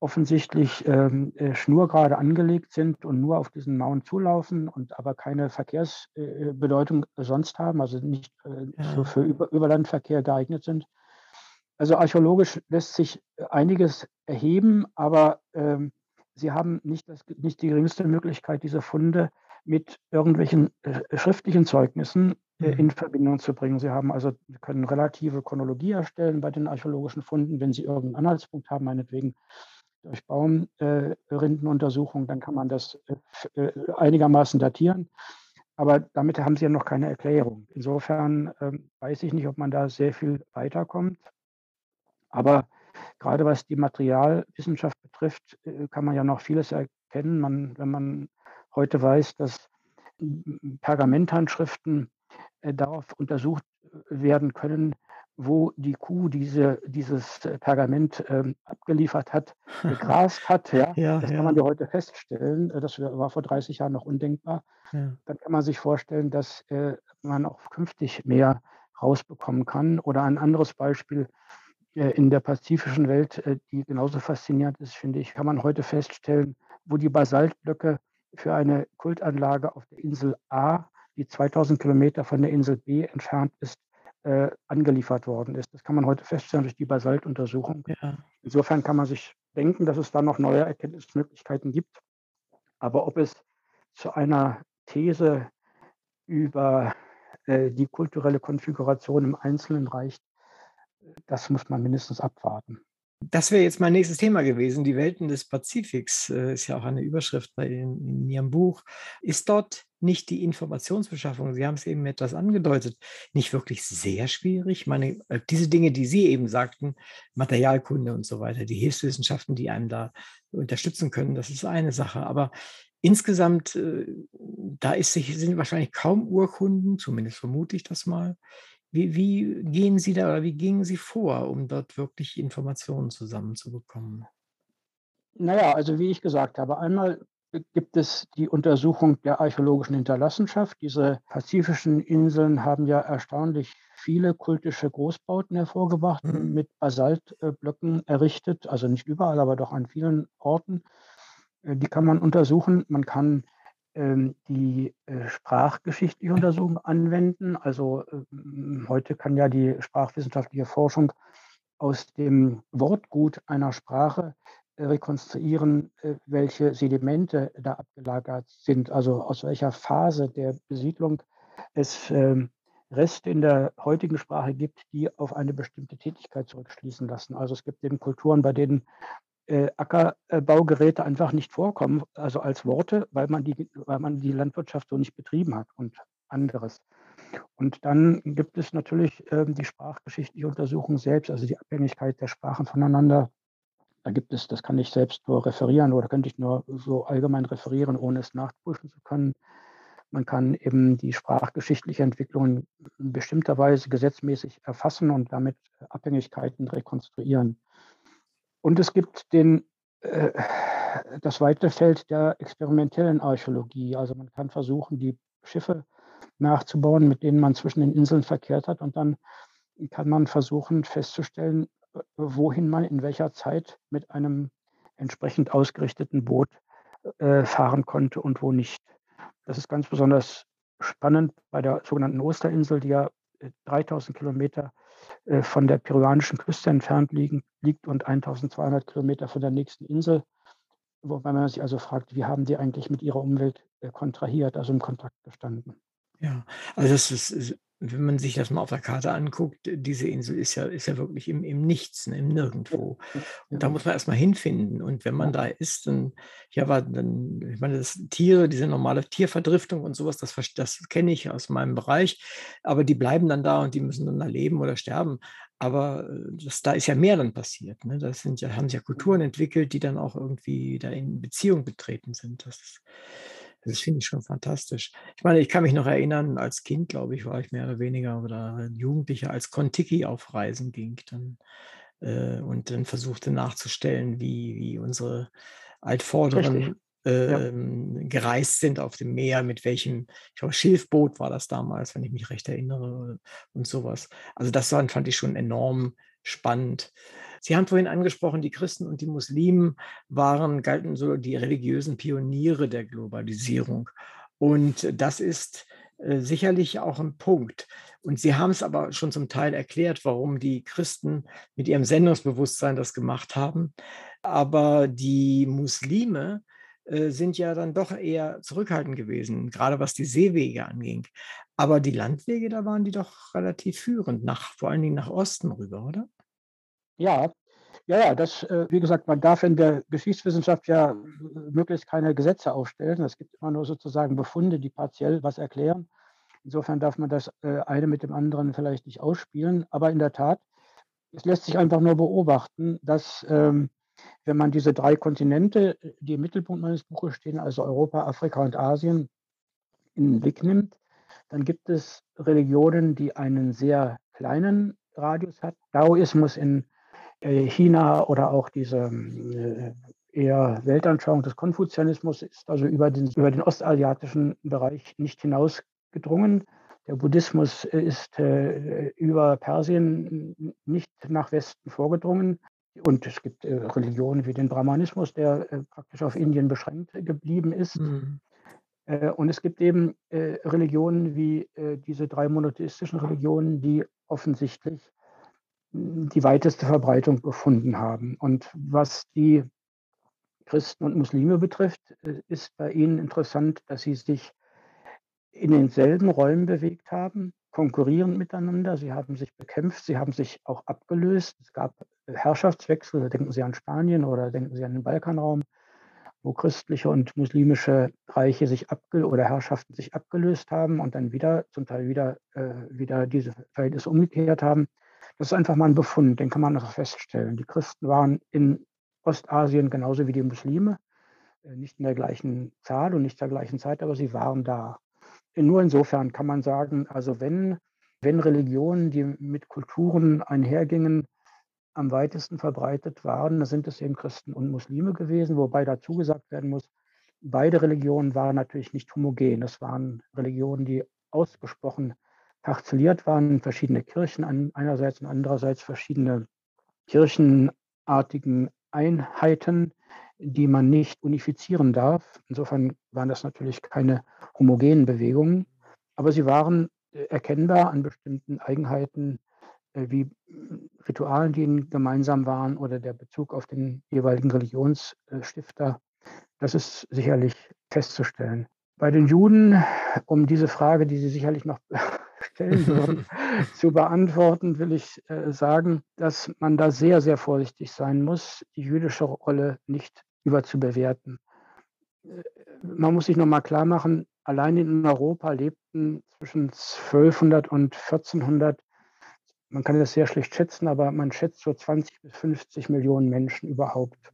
Speaker 2: offensichtlich, ähm, äh, schnurgerade angelegt sind und nur auf diesen Mount zulaufen und aber keine Verkehrsbedeutung Bedeutung sonst haben, also nicht, für Über Überlandverkehr geeignet sind. Also, archäologisch lässt sich einiges erheben, aber, ähm, sie haben nicht das nicht die geringste Möglichkeit, diese Funde mit irgendwelchen, äh, schriftlichen Zeugnissen, äh,
Speaker 3: Mhm.
Speaker 2: in Verbindung zu bringen. Sie haben also können relative Chronologie erstellen bei den archäologischen Funden, wenn Sie irgendeinen Anhaltspunkt haben, meinetwegen durch Baum äh, dann kann man das, äh, äh, einigermaßen datieren. Aber damit haben Sie ja noch keine Erklärung. Insofern, ähm, weiß ich nicht, ob man da sehr viel weiterkommt. Aber grade was die Materialwissenschaft betrifft, äh, kann man ja noch vieles erkennen. Man wenn man heute weiß, dass Pergamenthandschriften, äh, darauf untersucht werden können, wo die Kuh diese dieses Pergament, ähm, abgeliefert hat, [LAUGHS] gegrast hat, ja.
Speaker 3: Ja,
Speaker 2: Das kann
Speaker 3: ja.
Speaker 2: man ja heute feststellen. Äh, das war vor 30 Jahren noch undenkbar.
Speaker 3: Ja.
Speaker 2: Dann kann man sich vorstellen, dass, äh, man auch künftig mehr rausbekommen kann. Oder ein anderes Beispiel, äh, in der pazifischen Welt, äh, die genauso faszinierend ist, finde ich, kann man heute feststellen, wo die Basaltblöcke für eine Kultanlage auf der Insel A, die 2.000 Kilometer von der Insel B entfernt ist, äh, angeliefert worden ist. Das kann man heute feststellen durch die Basaltuntersuchung.
Speaker 3: Ja.
Speaker 2: Insofern kann man sich denken, dass es da noch neue Erkenntnismöglichkeiten gibt. Aber ob es zu einer These über, äh, die kulturelle Konfiguration im Einzelnen reicht, äh, das muss man mindestens abwarten.
Speaker 3: Das wäre jetzt mein nächstes Thema gewesen. Die Welten des Pazifiks, äh, ist ja auch eine Überschrift bei in Ihrem Buch. Ist dort nicht die Informationsbeschaffung, Sie haben es eben etwas angedeutet, nicht wirklich sehr schwierig? Ich meine, äh, diese Dinge, die Sie eben sagten, Materialkunde und so weiter, die Hilfswissenschaften, die einem da unterstützen können, das ist eine Sache. Aber insgesamt, äh, da ist sind wahrscheinlich kaum Urkunden, zumindest vermute ich das mal. Wie wie gehen Sie da oder wie gingen Sie vor, um dort wirklich Informationen zusammenzubekommen?
Speaker 2: Na ja, also wie ich gesagt habe, einmal, äh, gibt es die Untersuchung der archäologischen Hinterlassenschaft. Diese pazifischen Inseln haben ja erstaunlich viele kultische Großbauten hervorgebracht,
Speaker 3: Mhm.
Speaker 2: mit Basalt äh, Blöcken errichtet, also nicht überall, aber doch an vielen Orten. Äh, die kann man untersuchen. Man kann, die, äh, sprachgeschichtliche Untersuchung anwenden. Also, ähm, heute kann ja die sprachwissenschaftliche Forschung aus dem Wortgut einer Sprache, äh, rekonstruieren, äh, welche Sedimente da abgelagert sind, also aus welcher Phase der Besiedlung es, ähm, Reste in der heutigen Sprache gibt, die auf eine bestimmte Tätigkeit zurückschließen lassen. Also, es gibt eben Kulturen, bei denen, äh, Acker äh, Baugeräte einfach nicht vorkommen, also als Worte, weil man die weil man die Landwirtschaft so nicht betrieben hat und anderes. Und dann gibt es natürlich, ähm, die sprachgeschichtliche Untersuchung selbst, also die Abhängigkeit der Sprachen voneinander. Da gibt es, das kann ich selbst nur referieren oder könnte ich nur so allgemein referieren, ohne es nachprüfen zu können. Man kann eben die sprachgeschichtliche Entwicklung in bestimmter Weise gesetzmäßig erfassen und damit Abhängigkeiten rekonstruieren. Und es gibt den, äh, das weite Feld der experimentellen Archäologie. Also man kann versuchen, die Schiffe nachzubauen, mit denen man zwischen den Inseln verkehrt hat. Und dann kann man versuchen festzustellen, wohin man in welcher Zeit mit einem entsprechend ausgerichteten Boot äh, fahren konnte und wo nicht. Das ist ganz besonders spannend bei der sogenannten Osterinsel, die ja 3000 äh, Kilometer äh, von der peruanischen Küste entfernt liegen, liegt und 1200 Kilometer von der nächsten Insel. Wobei man sich also fragt, wie haben die eigentlich mit ihrer Umwelt äh, kontrahiert, also im Kontakt gestanden.
Speaker 3: Ja, also das ist, wenn man sich das mal auf der Karte anguckt, diese Insel ist ja, ist ja wirklich im, im Nichts, ne, im Nirgendwo. Und da muss man erstmal hinfinden. Und wenn man da ist, dann, ja, war dann, ich meine, das Tiere, diese normale Tierverdriftung und sowas, das, das kenne ich aus meinem Bereich. Aber die bleiben dann da und die müssen dann da leben oder sterben. Aber äh, das, da ist ja mehr dann passiert. Ne? Das sind ja, haben sich ja Kulturen entwickelt, die dann auch irgendwie da in Beziehung getreten sind. Das ist, das finde ich schon fantastisch. Ich meine, ich kann mich noch erinnern, als Kind, glaube ich, war ich mehr oder weniger oder Jugendlicher, als Kontiki auf Reisen ging dann, äh, und dann versuchte nachzustellen, wie, wie unsere Altvorderen äh, ja. Ähm, gereist sind auf dem Meer, mit welchem, ich glaube, Schilfboot war das damals, wenn ich mich recht erinnere und sowas. Also das fand ich schon enorm spannend. Sie haben vorhin angesprochen, die Christen und die Muslimen waren, galten so die religiösen Pioniere der Globalisierung. Und das ist äh, sicherlich auch ein Punkt. Und Sie haben es aber schon zum Teil erklärt, warum die Christen mit ihrem Sendungsbewusstsein das gemacht haben. Aber die Muslime äh, sind ja dann doch eher zurückhaltend gewesen, gerade was die Seewege anging. Aber die Landwege, da waren die doch relativ führend, nach, vor allen Dingen nach Osten rüber, oder?
Speaker 2: Ja, ja, ja, das, äh, wie gesagt, man darf in der Geschichtswissenschaft ja äh, möglichst keine Gesetze aufstellen. Es gibt immer nur sozusagen Befunde, die partiell was erklären. Insofern darf man das äh, eine mit dem anderen vielleicht nicht ausspielen. Aber in der Tat, es lässt sich einfach nur beobachten, dass ähm, wenn man diese drei Kontinente, die im Mittelpunkt meines Buches stehen, also Europa, Afrika und Asien, in den Blick nimmt, dann gibt es Religionen, die einen sehr kleinen Radius hat. Daoismus in China oder auch diese äh, eher Weltanschauung des Konfuzianismus ist also über den, über den ostasiatischen Bereich nicht hinausgedrungen. Der Buddhismus ist äh, über Persien nicht nach Westen vorgedrungen. Und es gibt äh, Religionen wie den Brahmanismus, der äh, praktisch auf Indien beschränkt geblieben ist. Mhm. Äh, und es gibt eben Religionen wie diese drei monotheistischen Religionen, die offensichtlich die weiteste Verbreitung gefunden haben. Und was die Christen und Muslime betrifft, äh, ist bei ihnen interessant, dass sie sich in denselben Räumen bewegt haben, konkurrierend miteinander. Sie haben sich bekämpft, sie haben sich auch abgelöst. Es gab Herrschaftswechsel, denken Sie an Spanien oder denken Sie an den Balkanraum, wo christliche und muslimische Reiche sich abge oder Herrschaften sich abgelöst haben und dann wieder, zum Teil wieder, äh, wieder diese Verhältnisse umgekehrt haben. Das ist einfach mal ein Befund, den kann man noch feststellen. Die Christen waren in Ostasien genauso wie die Muslime, äh, nicht in der gleichen Zahl und nicht zur gleichen Zeit, aber sie waren da. Nur insofern kann man sagen, also wenn, wenn Religionen, die mit Kulturen einhergingen, am weitesten verbreitet waren, dann sind es eben Christen und Muslime gewesen, wobei dazu gesagt werden muss, beide Religionen waren natürlich nicht homogen. Es waren Religionen, die ausgesprochen parzelliert waren, verschiedene Kirchen einerseits und andererseits verschiedene kirchenartigen Einheiten, die man nicht unifizieren darf. Insofern waren das natürlich keine homogenen Bewegungen, aber sie waren äh, erkennbar an bestimmten Eigenheiten äh, wie Ritualen, die ihnen gemeinsam waren oder der Bezug auf den jeweiligen Religionsstifter. Das ist sicherlich festzustellen. Bei den Juden, um diese Frage, die Sie sicherlich noch stellen würden, [LAUGHS] zu beantworten, will ich äh, sagen, dass man da sehr, sehr vorsichtig sein muss, die jüdische Rolle nicht überzubewerten. Äh, man muss sich nochmal klar machen, allein in Europa lebten zwischen 1200 und 1400 man kann das sehr schlecht schätzen, aber man schätzt so 20 bis 50 Millionen Menschen überhaupt.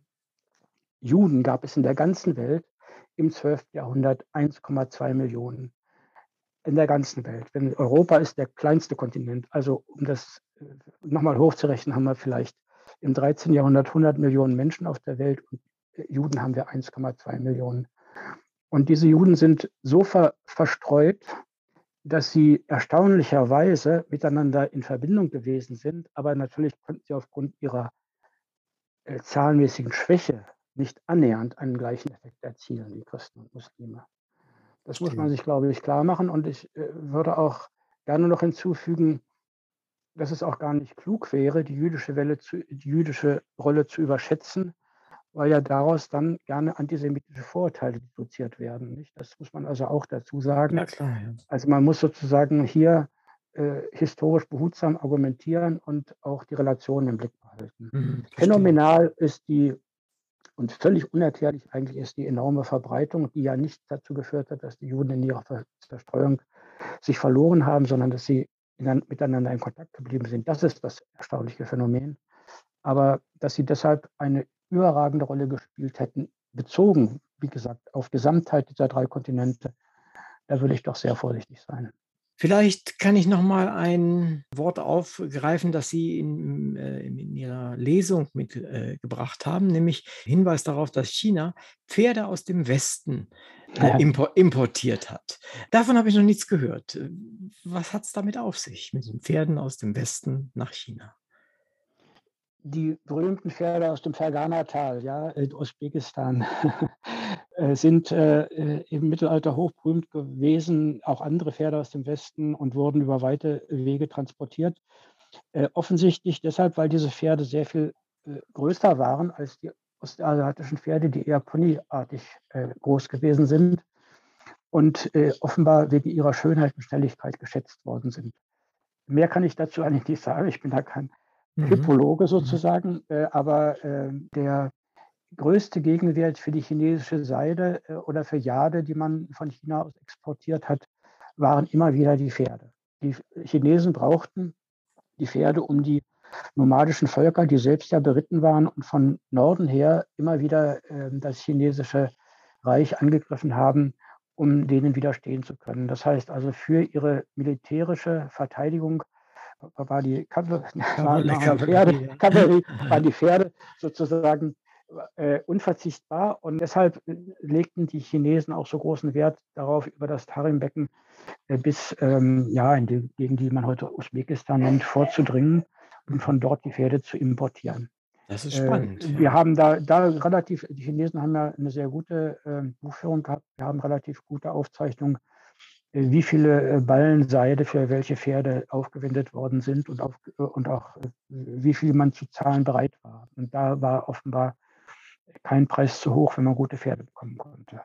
Speaker 2: Juden gab es in der ganzen Welt im 12. Jahrhundert 1,2 Millionen. In der ganzen Welt. Wenn Europa ist der kleinste Kontinent, also um das äh, nochmal hochzurechnen, haben wir vielleicht im 13. Jahrhundert 100 Millionen Menschen auf der Welt und äh, Juden haben wir 1,2 Millionen. Und diese Juden sind so ver verstreut, dass sie erstaunlicherweise miteinander in Verbindung gewesen sind, aber natürlich konnten sie aufgrund ihrer äh, zahlenmäßigen Schwäche nicht annähernd einen gleichen Effekt erzielen wie Christen und Muslime. Das muss man sich, glaube ich, klar machen. Und ich äh, würde auch gerne noch hinzufügen, dass es auch gar nicht klug wäre, die jüdische, Welle zu, die jüdische Rolle zu überschätzen, weil ja daraus dann gerne antisemitische Vorurteile deduziert werden. Nicht? Das muss man also auch dazu sagen. Ja, klar, ja. Also man muss sozusagen hier äh, historisch behutsam argumentieren und auch die Relationen im Blick behalten. Mhm, Phänomenal ist die und völlig unerklärlich eigentlich ist die enorme Verbreitung, die ja nicht dazu geführt hat, dass die Juden in ihrer Zerstreuung sich verloren haben, sondern dass sie in, miteinander in Kontakt geblieben sind. Das ist das erstaunliche Phänomen. Aber dass sie deshalb eine überragende Rolle gespielt hätten, bezogen, wie gesagt, auf Gesamtheit dieser drei Kontinente, da würde ich doch sehr vorsichtig sein.
Speaker 3: Vielleicht kann ich noch mal ein Wort aufgreifen, das Sie in, äh, in Ihrer Lesung mitgebracht äh, haben, nämlich Hinweis darauf, dass China Pferde aus dem Westen äh, impor importiert hat. Davon habe ich noch nichts gehört. Was hat es damit auf sich, mit den Pferden aus dem Westen nach China?
Speaker 2: die berühmten Pferde aus dem Fergana-Tal, ja, in Usbekistan, [LAUGHS] sind äh, äh, im Mittelalter hochberühmt gewesen, auch andere Pferde aus dem Westen und wurden über weite Wege transportiert. Äh, offensichtlich deshalb, weil diese Pferde sehr viel äh, größer waren als die ostasiatischen Pferde, die eher ponyartig äh, groß gewesen sind und offenbar wegen ihrer Schönheit und Schnelligkeit geschätzt worden sind. Mehr kann ich dazu eigentlich nicht sagen. Ich bin da kein mhm. Hippologe mhm. sozusagen, äh, aber äh, der größte Gegenwert für die chinesische Seide äh, oder für Jade, die man von China aus exportiert hat, waren immer wieder die Pferde. Die Chinesen brauchten die Pferde, um die nomadischen Völker, die selbst ja beritten waren und von Norden her immer wieder ähm, das chinesische Reich angegriffen haben, um denen widerstehen zu können. Das heißt also, für ihre militärische Verteidigung war die Kavallerie, [LAUGHS] Pferde, Kavallerie, waren die Pferde sozusagen äh, unverzichtbar und deshalb äh, legten die Chinesen auch so großen Wert darauf, über das Tarimbecken äh, bis ähm, ja, in die Gegend, die man heute Usbekistan nennt, vorzudringen und von dort die Pferde zu importieren.
Speaker 3: Das ist spannend.
Speaker 2: Äh, wir haben da, da relativ, die Chinesen haben ja eine sehr gute äh, Buchführung gehabt. Wir haben relativ gute Aufzeichnungen äh, wie viele äh, Ballen Seide für welche Pferde aufgewendet worden sind und, auf, äh, und auch wie viel man zu zahlen bereit war. Und da war offenbar kein Preis zu hoch, wenn man gute Pferde bekommen konnte.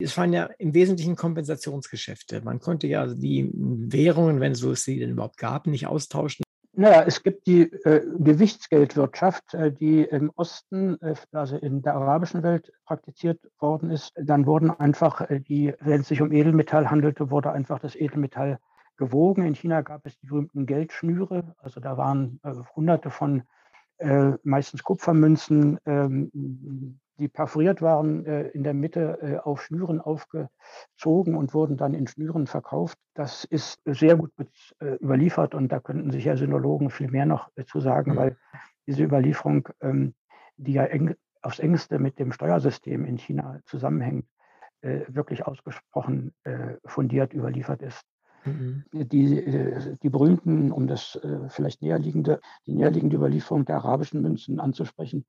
Speaker 3: Es waren ja im Wesentlichen Kompensationsgeschäfte. Man konnte ja die Währungen, wenn es sie denn überhaupt gab, nicht austauschen.
Speaker 2: Naja, es gibt die äh, Gewichtsgeldwirtschaft, äh, die im Osten, äh, also in der arabischen Welt praktiziert worden ist. Dann wurden einfach äh, die, wenn es sich um Edelmetall handelte, wurde einfach das Edelmetall gewogen. In China gab es die berühmten Geldschnüre. Also da waren äh, hunderte von äh, meistens Kupfermünzen, ähm, die perforiert waren, äh, in der Mitte äh, auf Schnüren aufgezogen und wurden dann in Schnüren verkauft. Das ist sehr gut überliefert und da könnten sich ja Synologen viel mehr noch zu sagen, mhm. weil diese Überlieferung, ähm, die ja eng, aufs engste mit dem Steuersystem in China zusammenhängt, wirklich ausgesprochen fundiert überliefert ist. Mhm. Die, die berühmten, um das vielleicht näherliegende, die näherliegende Überlieferung der arabischen Münzen anzusprechen,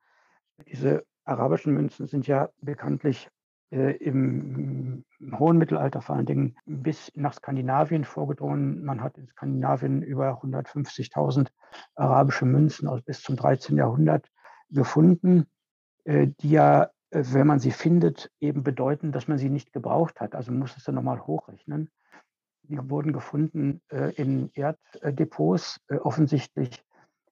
Speaker 2: diese arabischen Münzen sind ja bekanntlich äh, im, hohen Mittelalter vor allen Dingen bis nach Skandinavien vorgedrungen. Man hat in Skandinavien über 150.000 arabische Münzen aus bis zum 13. Jahrhundert gefunden, äh, die ja, äh, wenn man sie findet, eben bedeuten, dass man sie nicht gebraucht hat. Also man muss es dann nochmal hochrechnen. Die wurden gefunden äh, in Erddepots, äh, offensichtlich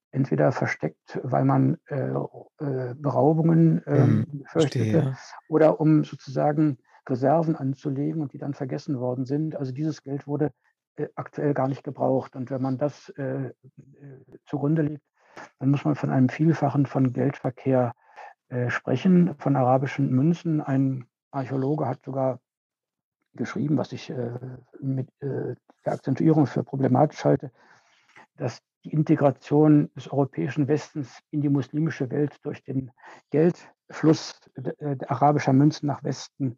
Speaker 2: entweder versteckt, weil man äh, äh, Beraubungen ähm, hm, fürchtete, oder um sozusagen Reserven anzulegen und die dann vergessen worden sind. Also dieses Geld wurde äh, aktuell gar nicht gebraucht. Und wenn man das zugrunde legt, dann muss man von einem Vielfachen von Geldverkehr sprechen, von arabischen Münzen. Ein Archäologe hat sogar geschrieben, was ich äh, mit der Akzentuierung für problematisch halte, dass die Integration des europäischen Westens in die muslimische Welt durch den Geldfluss arabischer Münzen nach Westen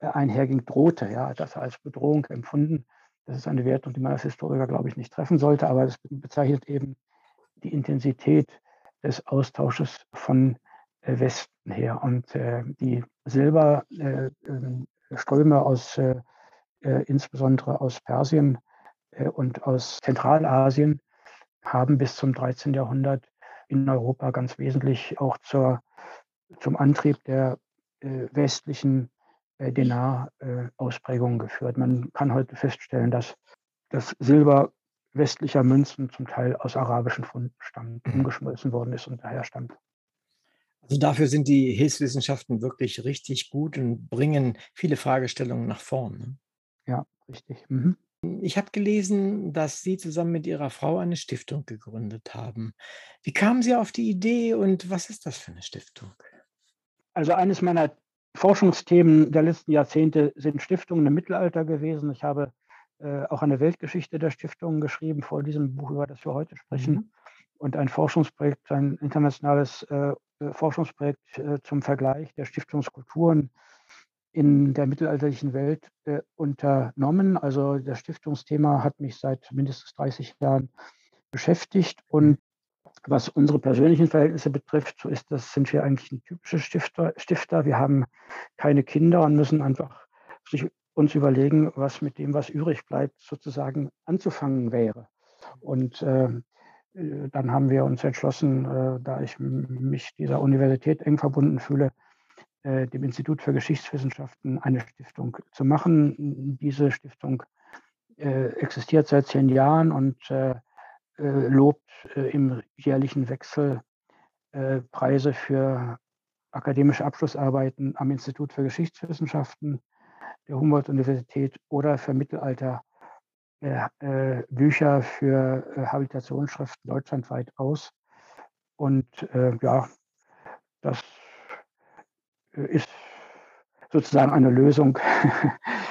Speaker 2: einherging, drohte. Ja, das als Bedrohung empfunden. Das ist eine Wertung, die man als Historiker, glaube ich, nicht treffen sollte, aber es bezeichnet eben die Intensität des Austausches von äh, Westen her. Und äh, die Silberströme äh, aus, äh, äh, insbesondere aus Persien äh, und aus Zentralasien, haben bis zum 13. Jahrhundert in Europa ganz wesentlich auch zur, zum Antrieb der westlichen Denar-Ausprägungen geführt. Man kann heute feststellen, dass das Silber westlicher Münzen zum Teil aus arabischen Funden stammt, mhm. umgeschmolzen worden ist und daher stammt.
Speaker 3: Also dafür sind die Hilfswissenschaften wirklich richtig gut und bringen viele Fragestellungen nach vorn. Ne?
Speaker 2: Ja, richtig. Mhm.
Speaker 3: Ich habe gelesen, dass Sie zusammen mit Ihrer Frau eine Stiftung gegründet haben. Wie kamen Sie auf die Idee und was ist das für eine Stiftung?
Speaker 2: Also eines meiner Forschungsthemen der letzten Jahrzehnte sind Stiftungen im Mittelalter gewesen. Ich habe äh, auch eine Weltgeschichte der Stiftungen geschrieben vor diesem Buch, über das wir heute sprechen. Mhm. Und ein Forschungsprojekt, ein internationales äh, äh Forschungsprojekt äh, zum Vergleich der Stiftungskulturen in der mittelalterlichen Welt äh, unternommen. Also das Stiftungsthema hat mich seit mindestens 30 Jahren beschäftigt und was unsere persönlichen Verhältnisse betrifft, so ist das, sind wir eigentlich ein typischer Stifter, Stifter. Wir haben keine Kinder und müssen einfach sich uns überlegen, was mit dem, was übrig bleibt, sozusagen anzufangen wäre. Und äh, dann haben wir uns entschlossen, äh, da ich mich dieser Universität eng verbunden fühle, äh, dem Institut für Geschichtswissenschaften eine Stiftung zu machen. Diese Stiftung äh, existiert seit zehn Jahren und äh, äh, lobt äh, im jährlichen Wechsel äh, Preise für akademische Abschlussarbeiten am Institut für Geschichtswissenschaften der Humboldt-Universität oder für Mittelalter Bücher für Habilitationsschriften deutschlandweit aus. Und ja, das ist sozusagen eine Lösung. [LAUGHS]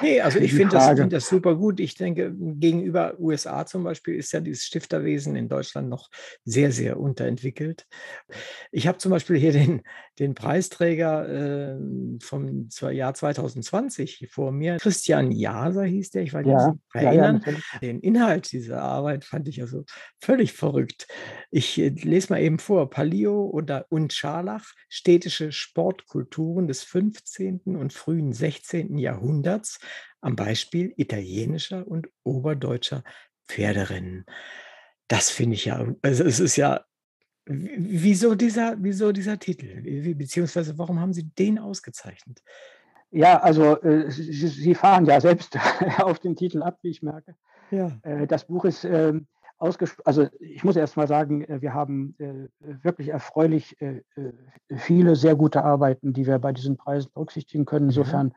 Speaker 3: Nee, also ich finde das, find das super gut. Ich denke, gegenüber USA zum Beispiel ist ja dieses Stifterwesen in Deutschland noch sehr, sehr unterentwickelt. Ich habe zum Beispiel hier den, den Preisträger äh, vom Jahr 2020 vor mir. Christian Jaser hieß der, ich weiß nicht, ja, erinnern. Ja, ja, den Inhalt dieser Arbeit fand ich also völlig verrückt. Ich äh, lese mal eben vor. Palio oder, und Scharlach, städtische Sportkulturen des 15. und frühen 16. Jahrhunderts am Beispiel italienischer und oberdeutscher Pferderennen. Das finde ich ja, also es ist ja, wieso dieser, wieso dieser Titel? Beziehungsweise warum haben Sie den ausgezeichnet?
Speaker 2: Ja, also äh, Sie, Sie, fahren ja selbst [LAUGHS] auf den Titel ab, wie ich merke. Ja. Äh, das Buch ist äh, also ich muss erst mal sagen, äh, wir haben äh, wirklich erfreulich äh, viele sehr gute Arbeiten, die wir bei diesen Preisen berücksichtigen können. Mhm. Insofern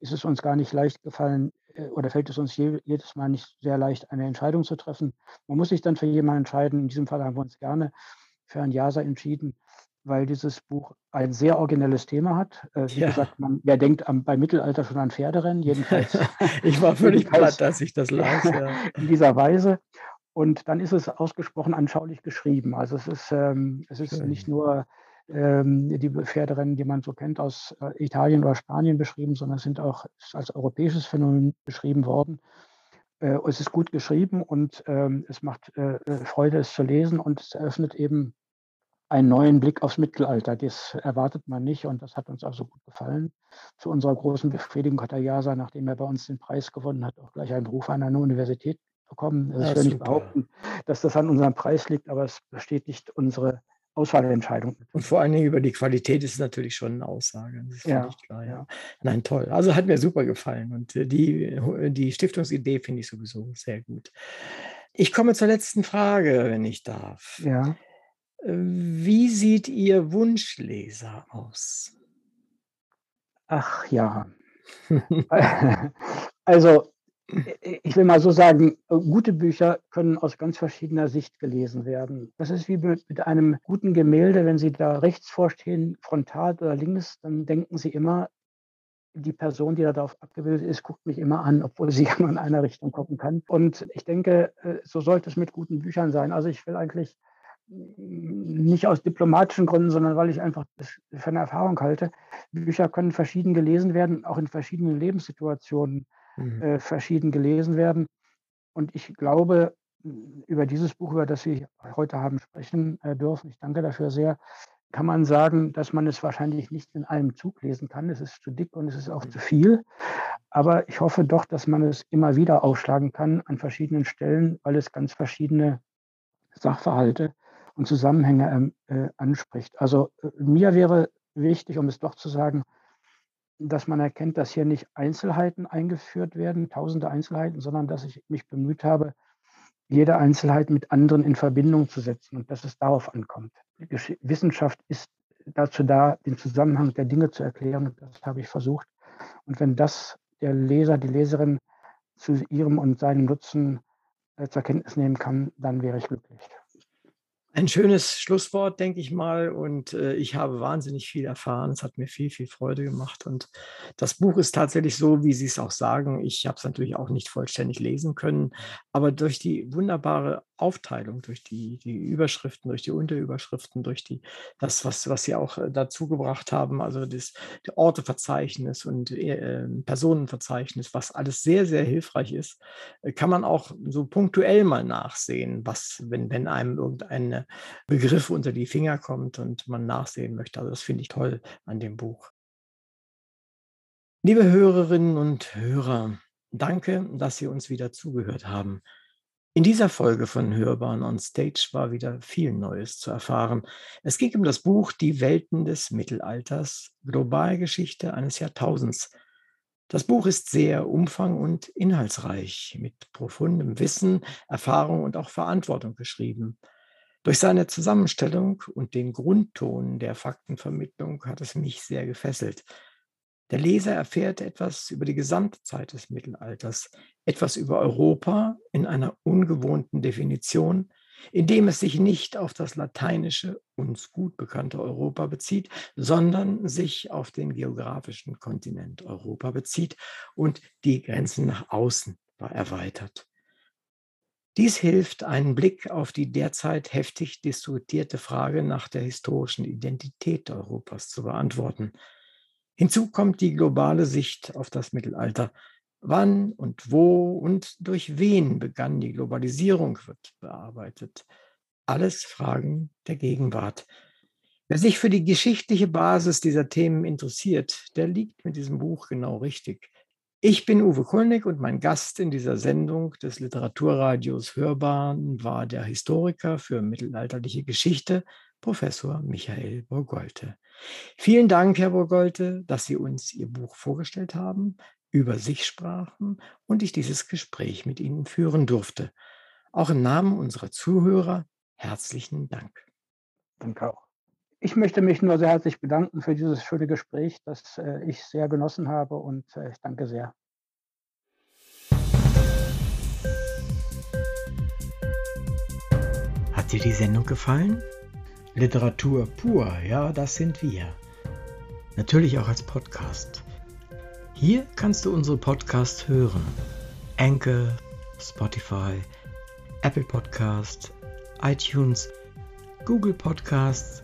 Speaker 2: ist es uns gar nicht leicht gefallen oder fällt es uns je, jedes Mal nicht sehr leicht, eine Entscheidung zu treffen. Man muss sich dann für jemanden entscheiden. In diesem Fall haben wir uns gerne für ein Jasa entschieden, weil dieses Buch ein sehr originelles Thema hat. Wie ja. gesagt, man, wer denkt am, beim Mittelalter schon an Pferderennen, [LAUGHS] jedenfalls.
Speaker 3: ich war völlig platt, dass ich das las. [LAUGHS] Ja.
Speaker 2: In dieser Weise. Und dann ist es ausgesprochen anschaulich geschrieben. Also es ist, ähm, es ist nicht nur ähm, die Pferderennen, die man so kennt aus äh, Italien oder Spanien beschrieben, sondern es sind auch als europäisches Phänomen beschrieben worden. Äh, es ist gut geschrieben und ähm, es macht äh, äh, Freude, es zu lesen und es eröffnet eben einen neuen Blick aufs Mittelalter. Das erwartet man nicht und das hat uns also gut gefallen. Zu unserer großen Befriedigung hat der Jasa, nachdem er bei uns den Preis gewonnen hat, auch gleich einen Beruf an einer Universität bekommen. Also ja, ich will nicht behaupten, dass das an unserem Preis liegt, aber es bestätigt unsere Auswahlentscheidung.
Speaker 3: Und vor allen Dingen über die Qualität ist es natürlich schon eine Aussage. Ja, klar, ja. Nein, toll. Also hat mir super gefallen. Und äh, die, die Stiftungsidee finde ich sowieso sehr gut. Ich komme zur letzten Frage, wenn ich darf.
Speaker 2: Ja.
Speaker 3: Äh, wie sieht Ihr Wunschleser aus?
Speaker 2: Ach ja. [LAUGHS] [LAUGHS] also ich will mal so sagen, gute Bücher können aus ganz verschiedener Sicht gelesen werden. Das ist wie mit, einem guten Gemälde, wenn Sie da rechts vorstehen, frontal oder links, dann denken Sie immer, die Person, die da drauf abgebildet ist, guckt mich immer an, obwohl sie [LAUGHS] nur in einer Richtung gucken kann. Und ich denke, äh, so sollte es mit guten Büchern sein. Also ich will eigentlich nicht aus diplomatischen Gründen, sondern weil ich einfach das für eine Erfahrung halte. Bücher können verschieden gelesen werden, auch in verschiedenen Lebenssituationen mhm. äh, verschieden gelesen werden. Und ich glaube, über dieses Buch, über das wir heute haben sprechen äh, dürfen, ich danke dafür sehr, kann man sagen, dass man es wahrscheinlich nicht in einem Zug lesen kann. Es ist zu dick und es ist auch zu viel. Aber ich hoffe doch, dass man es immer wieder aufschlagen kann an verschiedenen Stellen, weil es ganz verschiedene Sachverhalte und Zusammenhänge ähm, äh, anspricht. Also äh, mir wäre wichtig, um es doch zu sagen, dass man erkennt, dass hier nicht Einzelheiten eingeführt werden, tausende Einzelheiten, sondern dass ich mich bemüht habe, jede Einzelheit mit anderen in Verbindung zu setzen und dass es darauf ankommt. Wissenschaft ist dazu da, den Zusammenhang der Dinge zu erklären und das habe ich versucht. Und wenn das der Leser, die Leserin zu ihrem und seinem Nutzen äh, zur Kenntnis nehmen kann, dann wäre ich glücklich.
Speaker 3: Ein schönes Schlusswort, denke ich mal. Und äh, ich habe wahnsinnig viel erfahren. Es hat mir viel, viel Freude gemacht. Und das Buch ist tatsächlich so, wie Sie es auch sagen. Ich habe es natürlich auch nicht vollständig lesen können. Aber durch die wunderbare Aufteilung, durch die, die Überschriften, durch die Unterüberschriften, durch die, das, was, was Sie auch äh, dazu gebracht haben, also das, Orteverzeichnis und äh, Personenverzeichnis, was alles sehr, sehr hilfreich ist, äh, kann man auch so punktuell mal nachsehen, was, wenn, wenn einem irgendein Begriff unter die Finger kommt und man nachsehen möchte. Also das finde ich toll an dem Buch. Liebe Hörerinnen und Hörer, danke, dass Sie uns wieder zugehört haben. In dieser Folge von Hörbahn on Stage war wieder viel Neues zu erfahren. Es ging um das Buch Die Welten des Mittelalters, Globalgeschichte eines Jahrtausends. Das Buch ist sehr umfang- und inhaltsreich, mit profundem Wissen, Erfahrung und auch Verantwortung geschrieben. Durch seine Zusammenstellung und den Grundton der Faktenvermittlung hat es mich sehr gefesselt. Der Leser erfährt etwas über die Gesamtzeit des Mittelalters, etwas über Europa in einer ungewohnten Definition, indem es sich nicht auf das lateinische, uns gut bekannte Europa bezieht, sondern sich auf den geografischen Kontinent Europa bezieht und die Grenzen nach außen erweitert. Dies hilft, einen Blick auf die derzeit heftig diskutierte Frage nach der historischen Identität Europas zu beantworten. Hinzu kommt die globale Sicht auf das Mittelalter. Wann und wo und durch wen begann die Globalisierung, wird bearbeitet. Alles Fragen der Gegenwart. Wer sich für die geschichtliche Basis dieser Themen interessiert, der liegt mit diesem Buch genau richtig. Ich bin Uwe Kulnig und mein Gast in dieser Sendung des Literaturradios Hörbahn war der Historiker für mittelalterliche Geschichte, Professor Michael Burgolte. Vielen Dank, Herr Burgolte, dass Sie uns Ihr Buch vorgestellt haben, über sich sprachen und ich dieses Gespräch mit Ihnen führen durfte. Auch im Namen unserer Zuhörer herzlichen Dank.
Speaker 2: Danke auch. Ich möchte mich nur sehr herzlich bedanken für dieses schöne Gespräch, das äh, ich sehr genossen habe und äh, ich danke sehr.
Speaker 3: Hat dir die Sendung gefallen? Literatur pur, ja, das sind wir. Natürlich auch als Podcast. Hier kannst du unsere Podcasts hören. Anchor, Spotify, Apple Podcast, iTunes, Google Podcasts,